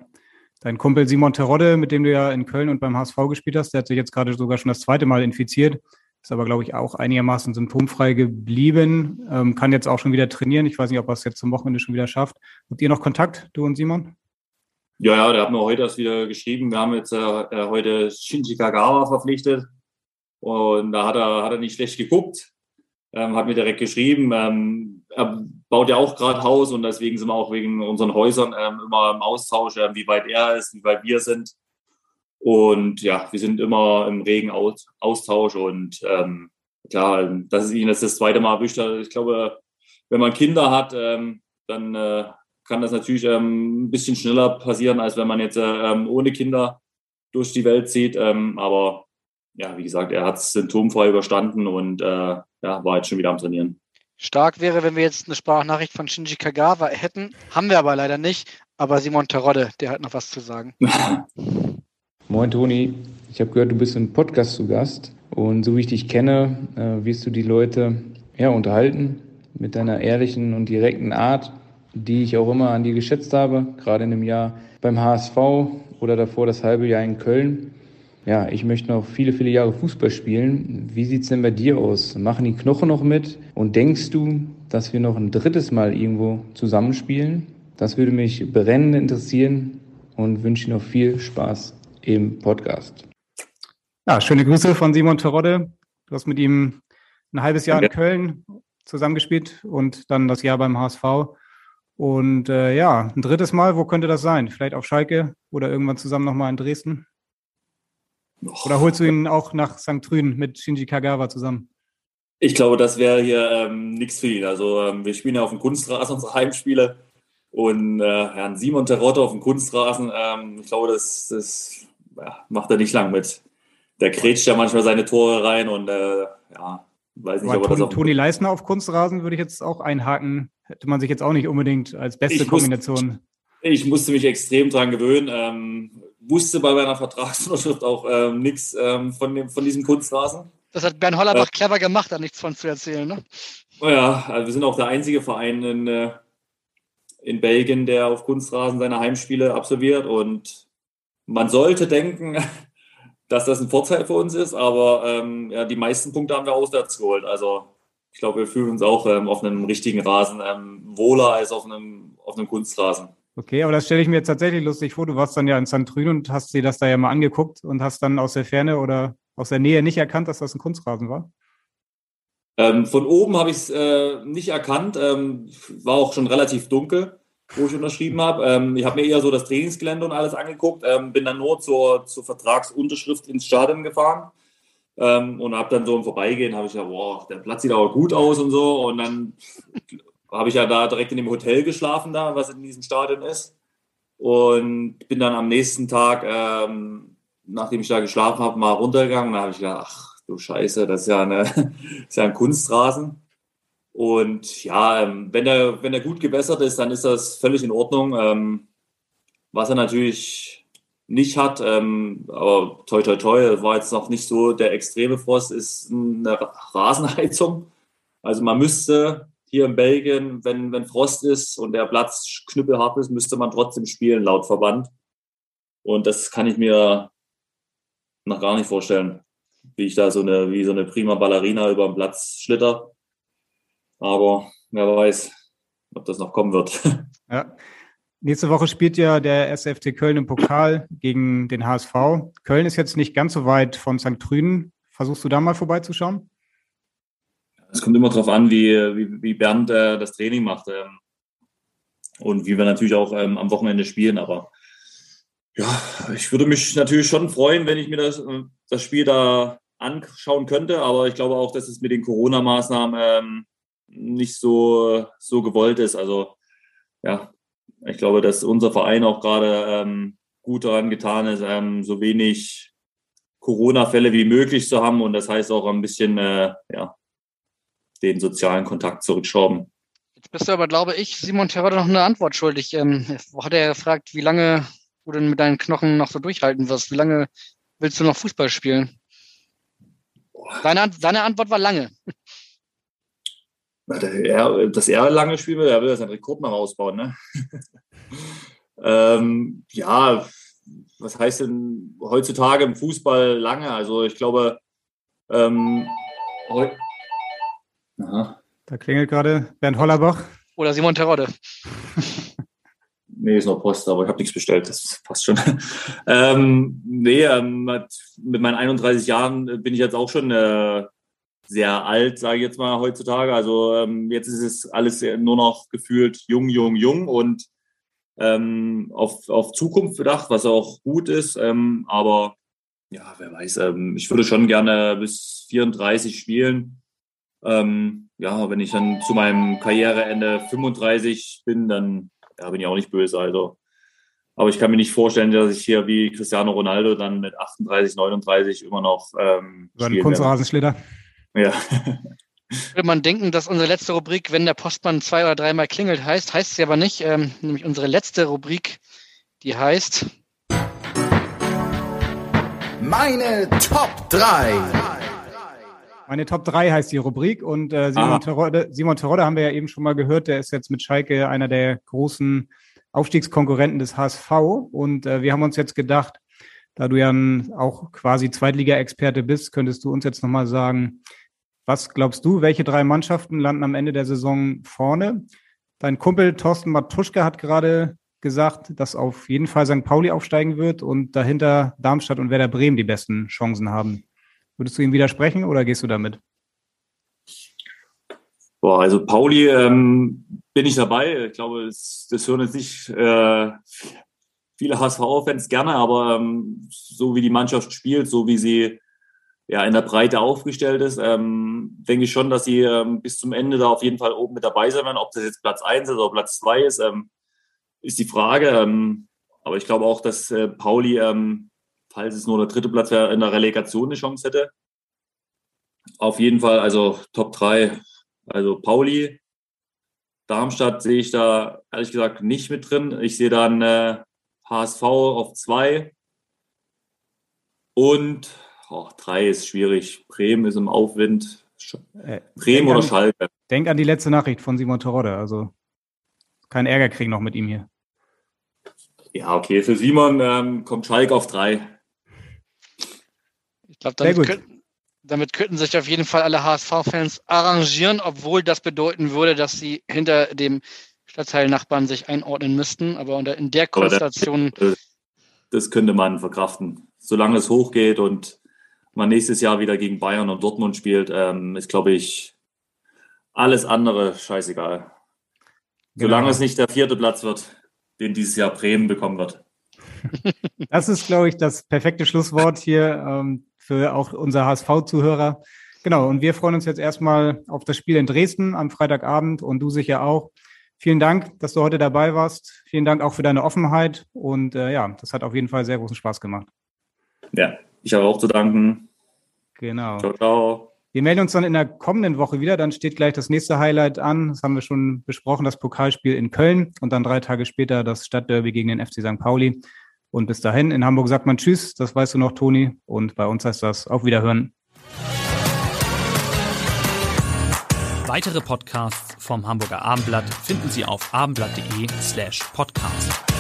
Dein Kumpel Simon Terodde, mit dem du ja in Köln und beim HSV gespielt hast, der hat sich jetzt gerade sogar schon das zweite Mal infiziert, ist aber, glaube ich, auch einigermaßen symptomfrei geblieben, ähm, kann jetzt auch schon wieder trainieren. Ich weiß nicht, ob er es jetzt zum Wochenende schon wieder schafft. Habt ihr noch Kontakt, du und Simon? Ja, ja, der hat mir heute erst wieder geschrieben. Wir haben jetzt äh, äh heute Shinji Kagawa verpflichtet und da hat er, hat er nicht schlecht geguckt ähm, hat mir direkt geschrieben. Ähm, er baut ja auch gerade Haus und deswegen sind wir auch wegen unseren Häusern ähm, immer im Austausch, äh, wie weit er ist, wie weit wir sind. Und ja, wir sind immer im regen Aus Austausch und ähm, klar, dass es ihn jetzt das zweite Mal erwischt. Ich glaube, wenn man Kinder hat, ähm, dann äh, kann das natürlich ähm, ein bisschen schneller passieren, als wenn man jetzt äh, ähm, ohne Kinder durch die Welt zieht. Ähm, aber ja, wie gesagt, er hat es symptomfrei überstanden und äh, ja, war jetzt schon wieder am Trainieren. Stark wäre, wenn wir jetzt eine Sprachnachricht von Shinji Kagawa hätten. Haben wir aber leider nicht. Aber Simon Terodde, der hat noch was zu sagen. Moin Toni, ich habe gehört, du bist im Podcast zu Gast. Und so wie ich dich kenne, äh, wirst du die Leute ja, unterhalten mit deiner ehrlichen und direkten Art, die ich auch immer an dir geschätzt habe, gerade in dem Jahr beim HSV oder davor das halbe Jahr in Köln ja, ich möchte noch viele, viele Jahre Fußball spielen. Wie sieht's denn bei dir aus? Machen die Knochen noch mit? Und denkst du, dass wir noch ein drittes Mal irgendwo zusammenspielen? Das würde mich brennend interessieren und wünsche dir noch viel Spaß im Podcast. Ja, schöne Grüße von Simon Terodde. Du hast mit ihm ein halbes Jahr in Köln zusammengespielt und dann das Jahr beim HSV. Und äh, ja, ein drittes Mal, wo könnte das sein? Vielleicht auf Schalke oder irgendwann zusammen nochmal in Dresden? Oder holst du ihn auch nach St. Trün mit Shinji Kagawa zusammen? Ich glaube, das wäre hier ähm, nichts für ihn. Also ähm, wir spielen ja auf dem Kunstrasen unsere Heimspiele und äh, Herrn Simon Terotte auf dem Kunstrasen, ähm, ich glaube, das, das ja, macht er nicht lang mit. Der krätscht ja manchmal seine Tore rein und äh, ja, weiß nicht, Aber ob er das auch. Toni Leisner auf Kunstrasen würde ich jetzt auch einhaken. Hätte man sich jetzt auch nicht unbedingt als beste ich Kombination. Muss, ich musste mich extrem dran gewöhnen. Ähm, wusste bei meiner Vertragsunterschrift auch ähm, nichts ähm, von, von diesem Kunstrasen. Das hat Bernd Hollerbach äh, clever gemacht, da nichts von zu erzählen, ne? Oh ja, also wir sind auch der einzige Verein in, äh, in Belgien, der auf Kunstrasen seine Heimspiele absolviert. Und man sollte denken, dass das ein Vorteil für uns ist, aber ähm, ja, die meisten Punkte haben wir auswärts geholt. Also ich glaube, wir fühlen uns auch ähm, auf einem richtigen Rasen ähm, wohler als auf einem, auf einem Kunstrasen. Okay, aber das stelle ich mir jetzt tatsächlich lustig vor. Du warst dann ja in St. Trün und hast dir das da ja mal angeguckt und hast dann aus der Ferne oder aus der Nähe nicht erkannt, dass das ein Kunstrasen war? Ähm, von oben habe ich es äh, nicht erkannt. Ähm, war auch schon relativ dunkel. wo ich unterschrieben habe. Ähm, ich habe mir eher so das Trainingsgelände und alles angeguckt, ähm, bin dann nur zur, zur Vertragsunterschrift ins Stadion gefahren ähm, und habe dann so im Vorbeigehen, habe ich ja, boah, der Platz sieht aber gut aus und so. Und dann habe ich ja da direkt in dem Hotel geschlafen, da, was in diesem Stadion ist. Und bin dann am nächsten Tag, ähm, nachdem ich da geschlafen habe, mal runtergegangen. Da habe ich gedacht, ach du Scheiße, das ist ja, eine, ist ja ein Kunstrasen. Und ja, ähm, wenn er, wenn er gut gewässert ist, dann ist das völlig in Ordnung. Ähm, was er natürlich nicht hat. Ähm, aber toi toi toi, war jetzt noch nicht so der extreme Frost, ist eine Rasenheizung. Also man müsste hier in Belgien, wenn, wenn Frost ist und der Platz knüppelhart ist, müsste man trotzdem spielen, laut Verband. Und das kann ich mir noch gar nicht vorstellen, wie ich da so eine, wie so eine prima Ballerina über den Platz schlitter. Aber wer weiß, ob das noch kommen wird. Ja. Nächste Woche spielt ja der SFT Köln im Pokal gegen den HSV. Köln ist jetzt nicht ganz so weit von St. Trüden. Versuchst du da mal vorbeizuschauen? Es kommt immer darauf an, wie, wie, wie Bernd äh, das Training macht ähm, und wie wir natürlich auch ähm, am Wochenende spielen. Aber ja, ich würde mich natürlich schon freuen, wenn ich mir das, äh, das Spiel da anschauen könnte. Aber ich glaube auch, dass es mit den Corona-Maßnahmen ähm, nicht so, so gewollt ist. Also ja, ich glaube, dass unser Verein auch gerade ähm, gut daran getan ist, ähm, so wenig Corona-Fälle wie möglich zu haben und das heißt auch ein bisschen äh, ja, den sozialen Kontakt zurückschrauben. Jetzt bist du aber, glaube ich, Simon Terodde noch eine Antwort schuldig. Ähm, hat er gefragt, wie lange du denn mit deinen Knochen noch so durchhalten wirst? Wie lange willst du noch Fußball spielen? Deine, deine Antwort war lange. Er, dass er lange spielen will, er will ja seinen Rekord noch ausbauen. Ne? ähm, ja, was heißt denn heutzutage im Fußball lange? Also ich glaube, ähm, da klingelt gerade Bernd Hollerbach. Oder Simon Terodde. nee, ist noch Post, aber ich habe nichts bestellt, das passt schon. ähm, nee, ähm, mit meinen 31 Jahren bin ich jetzt auch schon äh, sehr alt, sage ich jetzt mal heutzutage. Also ähm, jetzt ist es alles nur noch gefühlt jung, jung, jung und ähm, auf, auf Zukunft bedacht, was auch gut ist. Ähm, aber ja, wer weiß, ähm, ich würde schon gerne bis 34 spielen. Ähm, ja, wenn ich dann zu meinem Karriereende 35 bin, dann ja, bin ich auch nicht böse. Also, aber ich kann mir nicht vorstellen, dass ich hier wie Cristiano Ronaldo dann mit 38, 39 immer noch ähm, so ein Kunstrasenschlitter. Ja. Würde man denken, dass unsere letzte Rubrik, wenn der Postmann zwei oder dreimal klingelt, heißt, heißt sie aber nicht. Ähm, nämlich unsere letzte Rubrik, die heißt Meine Top 3. Meine Top 3 heißt die Rubrik und äh, Simon, Terodde, Simon Terodde haben wir ja eben schon mal gehört, der ist jetzt mit Schalke einer der großen Aufstiegskonkurrenten des HSV und äh, wir haben uns jetzt gedacht, da du ja auch quasi Zweitliga-Experte bist, könntest du uns jetzt nochmal sagen, was glaubst du, welche drei Mannschaften landen am Ende der Saison vorne? Dein Kumpel Thorsten Matuschka hat gerade gesagt, dass auf jeden Fall St. Pauli aufsteigen wird und dahinter Darmstadt und Werder Bremen die besten Chancen haben. Würdest du ihm widersprechen oder gehst du damit? Boah, also Pauli ähm, bin ich dabei. Ich glaube, das, das hören jetzt nicht äh, viele HSV-Fans gerne, aber ähm, so wie die Mannschaft spielt, so wie sie ja, in der Breite aufgestellt ist, ähm, denke ich schon, dass sie ähm, bis zum Ende da auf jeden Fall oben mit dabei sein werden. Ob das jetzt Platz 1 ist oder Platz 2 ist, ähm, ist die Frage. Ähm, aber ich glaube auch, dass äh, Pauli, falls es nur der dritte Platz wäre, in der Relegation eine Chance hätte. Auf jeden Fall, also Top 3, also Pauli, Darmstadt sehe ich da ehrlich gesagt nicht mit drin. Ich sehe dann äh, HSV auf 2 und 3 oh, ist schwierig. Bremen ist im Aufwind. Sch äh, Bremen oder an, Schalke. Denk an die letzte Nachricht von Simon Torodde. Also keinen Ärger kriegen noch mit ihm hier. Ja, okay. Für Simon ähm, kommt Schalke auf 3 glaube, damit, könnten, damit könnten sich auf jeden Fall alle HSV-Fans arrangieren, obwohl das bedeuten würde, dass sie hinter dem Stadtteilnachbarn sich einordnen müssten. Aber in der Konstellation. Das, das könnte man verkraften. Solange es hochgeht und man nächstes Jahr wieder gegen Bayern und Dortmund spielt, ähm, ist, glaube ich, alles andere scheißegal. Solange Genau. es nicht der vierte Platz wird, den dieses Jahr Bremen bekommen wird. Das ist, glaube ich, das perfekte Schlusswort hier ähm, für auch unser HSV-Zuhörer. Genau, und wir freuen uns jetzt erstmal auf das Spiel in Dresden am Freitagabend und du sicher auch. Vielen Dank, dass du heute dabei warst. Vielen Dank auch für deine Offenheit und äh, ja, das hat auf jeden Fall sehr großen Spaß gemacht. Ja, ich habe auch zu danken. Genau. Ciao, ciao. Wir melden uns dann in der kommenden Woche wieder. Dann steht gleich das nächste Highlight an. Das haben wir schon besprochen, das Pokalspiel in Köln und dann drei Tage später das Stadtderby gegen den FC St. Pauli. Und bis dahin, in Hamburg sagt man Tschüss, das weißt du noch, Toni. Und bei uns heißt das auf Wiederhören. Weitere Podcasts vom Hamburger Abendblatt finden Sie auf abendblatt.de slash podcast.